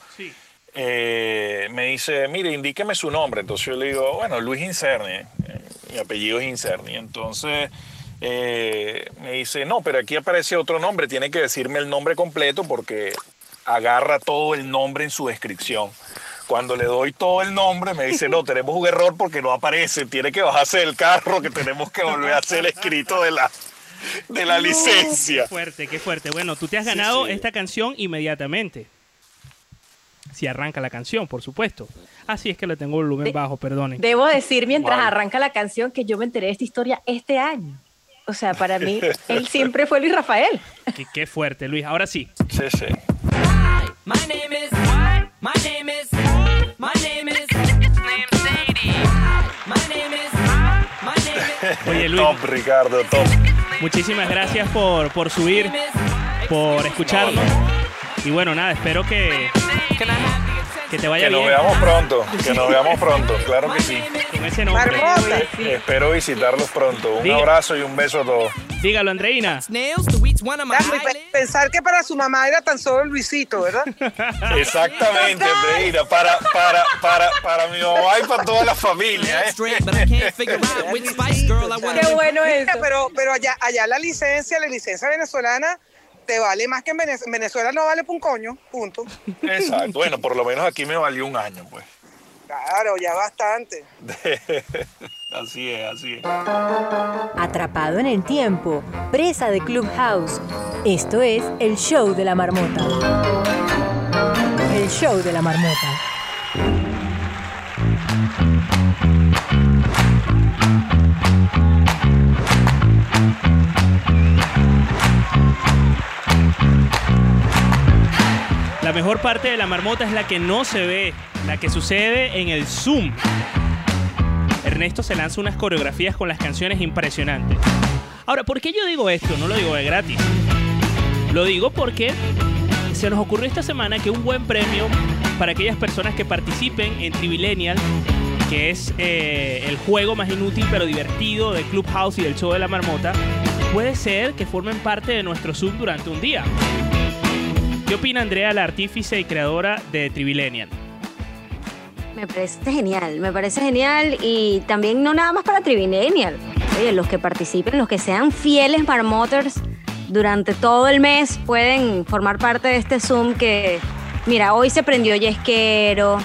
eh, me dice, mire, indíqueme su nombre. Entonces yo le digo, bueno, Luis Incerni, eh, mi apellido es Incerni. Entonces eh, me dice, no, pero aquí aparece otro nombre, tiene que decirme el nombre completo porque agarra todo el nombre en su descripción. Cuando le doy todo el nombre, me dice, no, tenemos un error porque no aparece, tiene que bajarse del carro, que tenemos que volver a hacer el escrito de la, de la licencia. Qué fuerte, qué fuerte. Bueno, tú te has ganado sí. esta canción inmediatamente. Si arranca la canción, por supuesto. Así es que le tengo volumen De- bajo, perdonen. Debo decir mientras Vale. arranca la canción que yo me enteré de esta historia este año. O sea, para mí, él siempre fue Luis Rafael. Qué, qué fuerte, Luis. Ahora sí. Sí, sí. My name is My name is, my name is. My name is, my name is. Oye, Luis. Top, Ricardo, top. Muchísimas gracias por, por subir, por escucharnos. Y bueno, nada, espero que, que te vaya Que nos veamos pronto, que nos veamos pronto, claro que sí. Con ese nombre. Espero visitarlos pronto. Un Diga. abrazo y un beso a todos. Dígalo, Andreina. Pensar que para su mamá era tan solo Luisito, ¿verdad? Exactamente, Andreina, para, para, para, para mi mamá y para toda la familia. ¿eh? Qué bueno eso. Pero, pero allá, allá la licencia, la licencia venezolana, te vale más que en Venez- en Venezuela. no vale por un coño, punto. Exacto. Bueno, por lo menos aquí me valió un año, pues. Claro, ya bastante. así es, así es. Atrapado en el tiempo, presa de Clubhouse. Esto es el show de la marmota. El show de la marmota. La mejor parte de la marmota es la que no se ve, la que sucede en el Zoom. Ernesto se lanza unas coreografías con las canciones impresionantes. Ahora, ¿por qué yo digo esto? No lo digo de gratis. Lo digo porque se nos ocurrió esta semana que un buen premio para aquellas personas que participen en Trivilenial, que es eh, el juego más inútil pero divertido de Clubhouse y del show de la marmota, puede ser que formen parte de nuestro Zoom durante un día. ¿Qué opina Andrea, la artífice y creadora de Trivilenial? Me parece genial, me parece genial y también no nada más para Trivilenial. Oye, los que participen, los que sean fieles marmoters durante todo el mes pueden formar parte de este Zoom que, mira, hoy se prendió yesquero,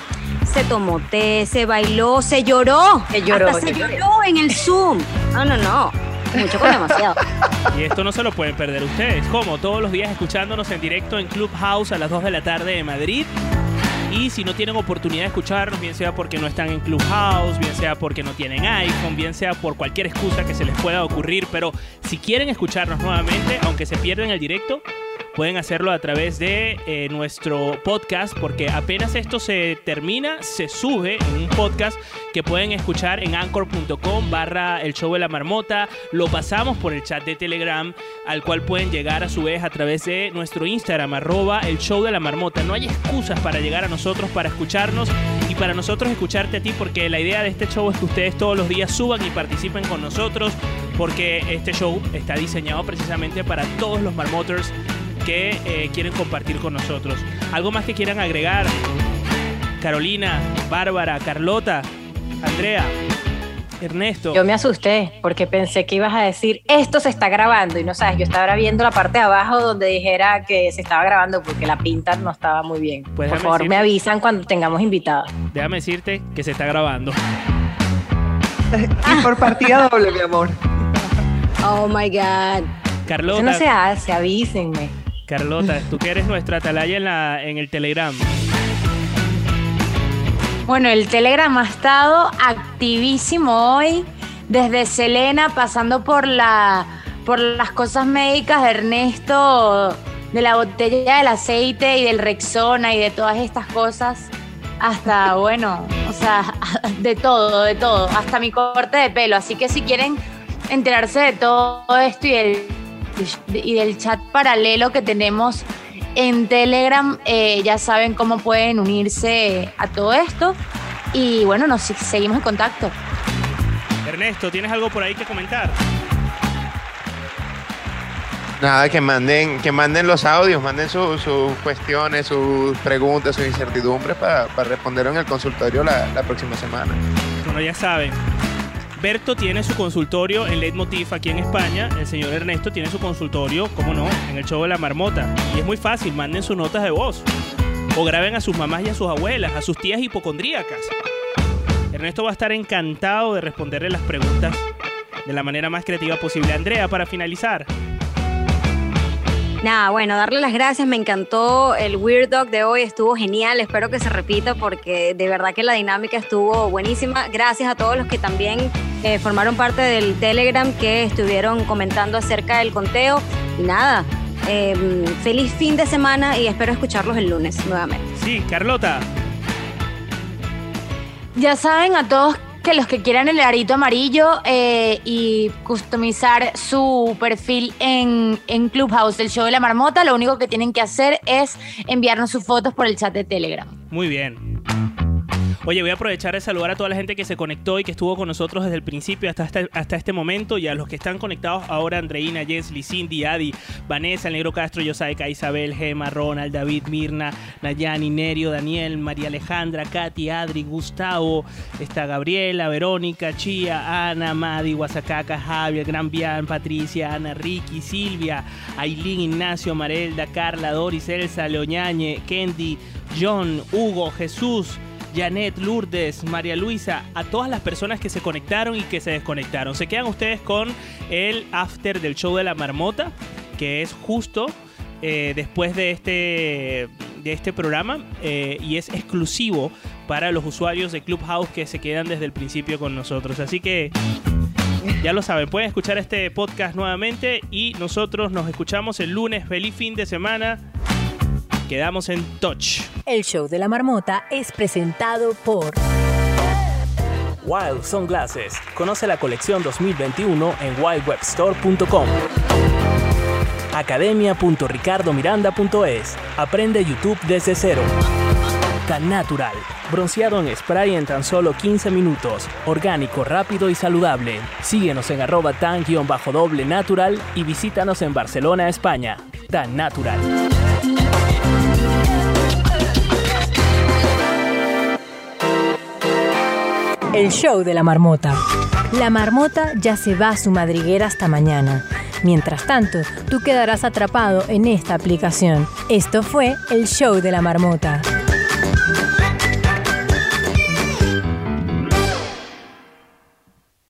se tomó té, se bailó, se lloró. Se lloró, Hasta se lloró en el Zoom. No, no, no. Mucho con demasiado. Y esto no se lo pueden perder ustedes, como todos los días escuchándonos en directo en Clubhouse a las 2 de la tarde de Madrid. Y si no tienen oportunidad de escucharnos, bien sea porque no están en Clubhouse, bien sea porque no tienen iPhone, bien sea por cualquier excusa que se les pueda ocurrir, pero si quieren escucharnos nuevamente, aunque se pierdan el directo, pueden hacerlo a través de eh, nuestro podcast, porque apenas esto se termina, se sube en un podcast que pueden escuchar en anchor.com barra el show de la marmota. Lo pasamos por el chat de Telegram, al cual pueden llegar a su vez a través de nuestro Instagram, arroba el show de la marmota. No hay excusas para llegar a nosotros, para escucharnos y para nosotros escucharte a ti, porque la idea de este show es que ustedes todos los días suban y participen con nosotros, porque este show está diseñado precisamente para todos los marmoters que eh, quieren compartir con nosotros. ¿Algo más que quieran agregar? Carolina, Bárbara, Carlota, Andrea, Ernesto. Yo me asusté porque pensé que ibas a decir esto se está grabando y no sabes, yo estaba viendo la parte de abajo donde dijera que se estaba grabando porque la pinta no estaba muy bien. Pues Por favor, decirte- me avisan cuando tengamos invitados. Déjame decirte que se está grabando. Y por partida doble, mi amor. Oh my God. Carlota. Eso no se hace, avísenme. Carlota, tú que eres nuestra atalaya en, la, en el Telegram. Bueno, el Telegram ha estado activísimo hoy, desde Selena, pasando por la por las cosas médicas de Ernesto, de la botella del aceite y del Rexona y de todas estas cosas, hasta, bueno, o sea, de todo, de todo, hasta mi corte de pelo. Así que si quieren enterarse de todo esto y del, y del chat paralelo que tenemos en Telegram, eh, ya saben cómo pueden unirse a todo esto. Y bueno, nos seguimos en contacto. Ernesto, ¿tienes algo por ahí que comentar? Nada, que manden, que manden los audios, manden su- sus cuestiones, sus preguntas, sus incertidumbres para, para responder en el consultorio la, la próxima semana. Bueno, ya saben. Berto tiene su consultorio en Leitmotiv aquí en España. El señor Ernesto tiene su consultorio, como no, en el show de la marmota. Y es muy fácil, manden sus notas de voz. O graben a sus mamás y a sus abuelas, a sus tías hipocondríacas. Ernesto va a estar encantado de responderle las preguntas de la manera más creativa posible. Andrea, para finalizar. Nada, bueno, darle las gracias, me encantó el Weird Dog de hoy, estuvo genial, espero que se repita porque de verdad que la dinámica estuvo buenísima. Gracias a todos los que también eh, formaron parte del Telegram, que estuvieron comentando acerca del conteo. Y nada, Eh, feliz fin de semana y espero escucharlos el lunes nuevamente. Sí, Carlota. Ya saben a todos que los que quieran el arito amarillo eh, y customizar su perfil en, en Clubhouse del show de la marmota, lo único que tienen que hacer es enviarnos sus fotos por el chat de Telegram. Muy bien. Oye, voy a aprovechar de saludar a toda la gente que se conectó y que estuvo con nosotros desde el principio hasta este, este momento y a los que están conectados ahora, Andreina, Jensly, Cindy, Adi, Vanessa, el Negro Castro, Yosaika, Isabel, Gema, Ronald, David, Mirna, Nayani, Nerio, Daniel, María Alejandra, Katy, Adri, Gustavo, está Gabriela, Verónica, Chía, Ana, Madi, Guasacaca, Javier, Gran Bian, Patricia, Ana, Ricky, Silvia, Ailín, Ignacio, Marelda, Carla, Doris, Elsa, Leoñañe, Kendi, John, Hugo, Jesús, Janet, Lourdes, María Luisa, a todas las personas que se conectaron y que se desconectaron. Se quedan ustedes con el after del show de la marmota, que es justo eh, después de este, de este programa eh, y es exclusivo para los usuarios de Clubhouse que se quedan desde el principio con nosotros. Así que ya lo saben, pueden escuchar este podcast nuevamente y nosotros nos escuchamos el lunes. Feliz fin de semana. Quedamos en touch. El show de la marmota es presentado por Wild Sunglasses. Conoce la colección 2021 en wildwebstore.com. Academia.ricardomiranda.es. Aprende YouTube desde cero. Tan Natural. Bronceado en spray en tan solo 15 minutos. Orgánico, rápido y saludable. Síguenos en arroba tan-doble natural y visítanos en Barcelona, España. Tan Natural. El show de la marmota. La marmota ya se va a su madriguera hasta mañana. Mientras tanto, tú quedarás atrapado en esta aplicación. Esto fue el show de la marmota.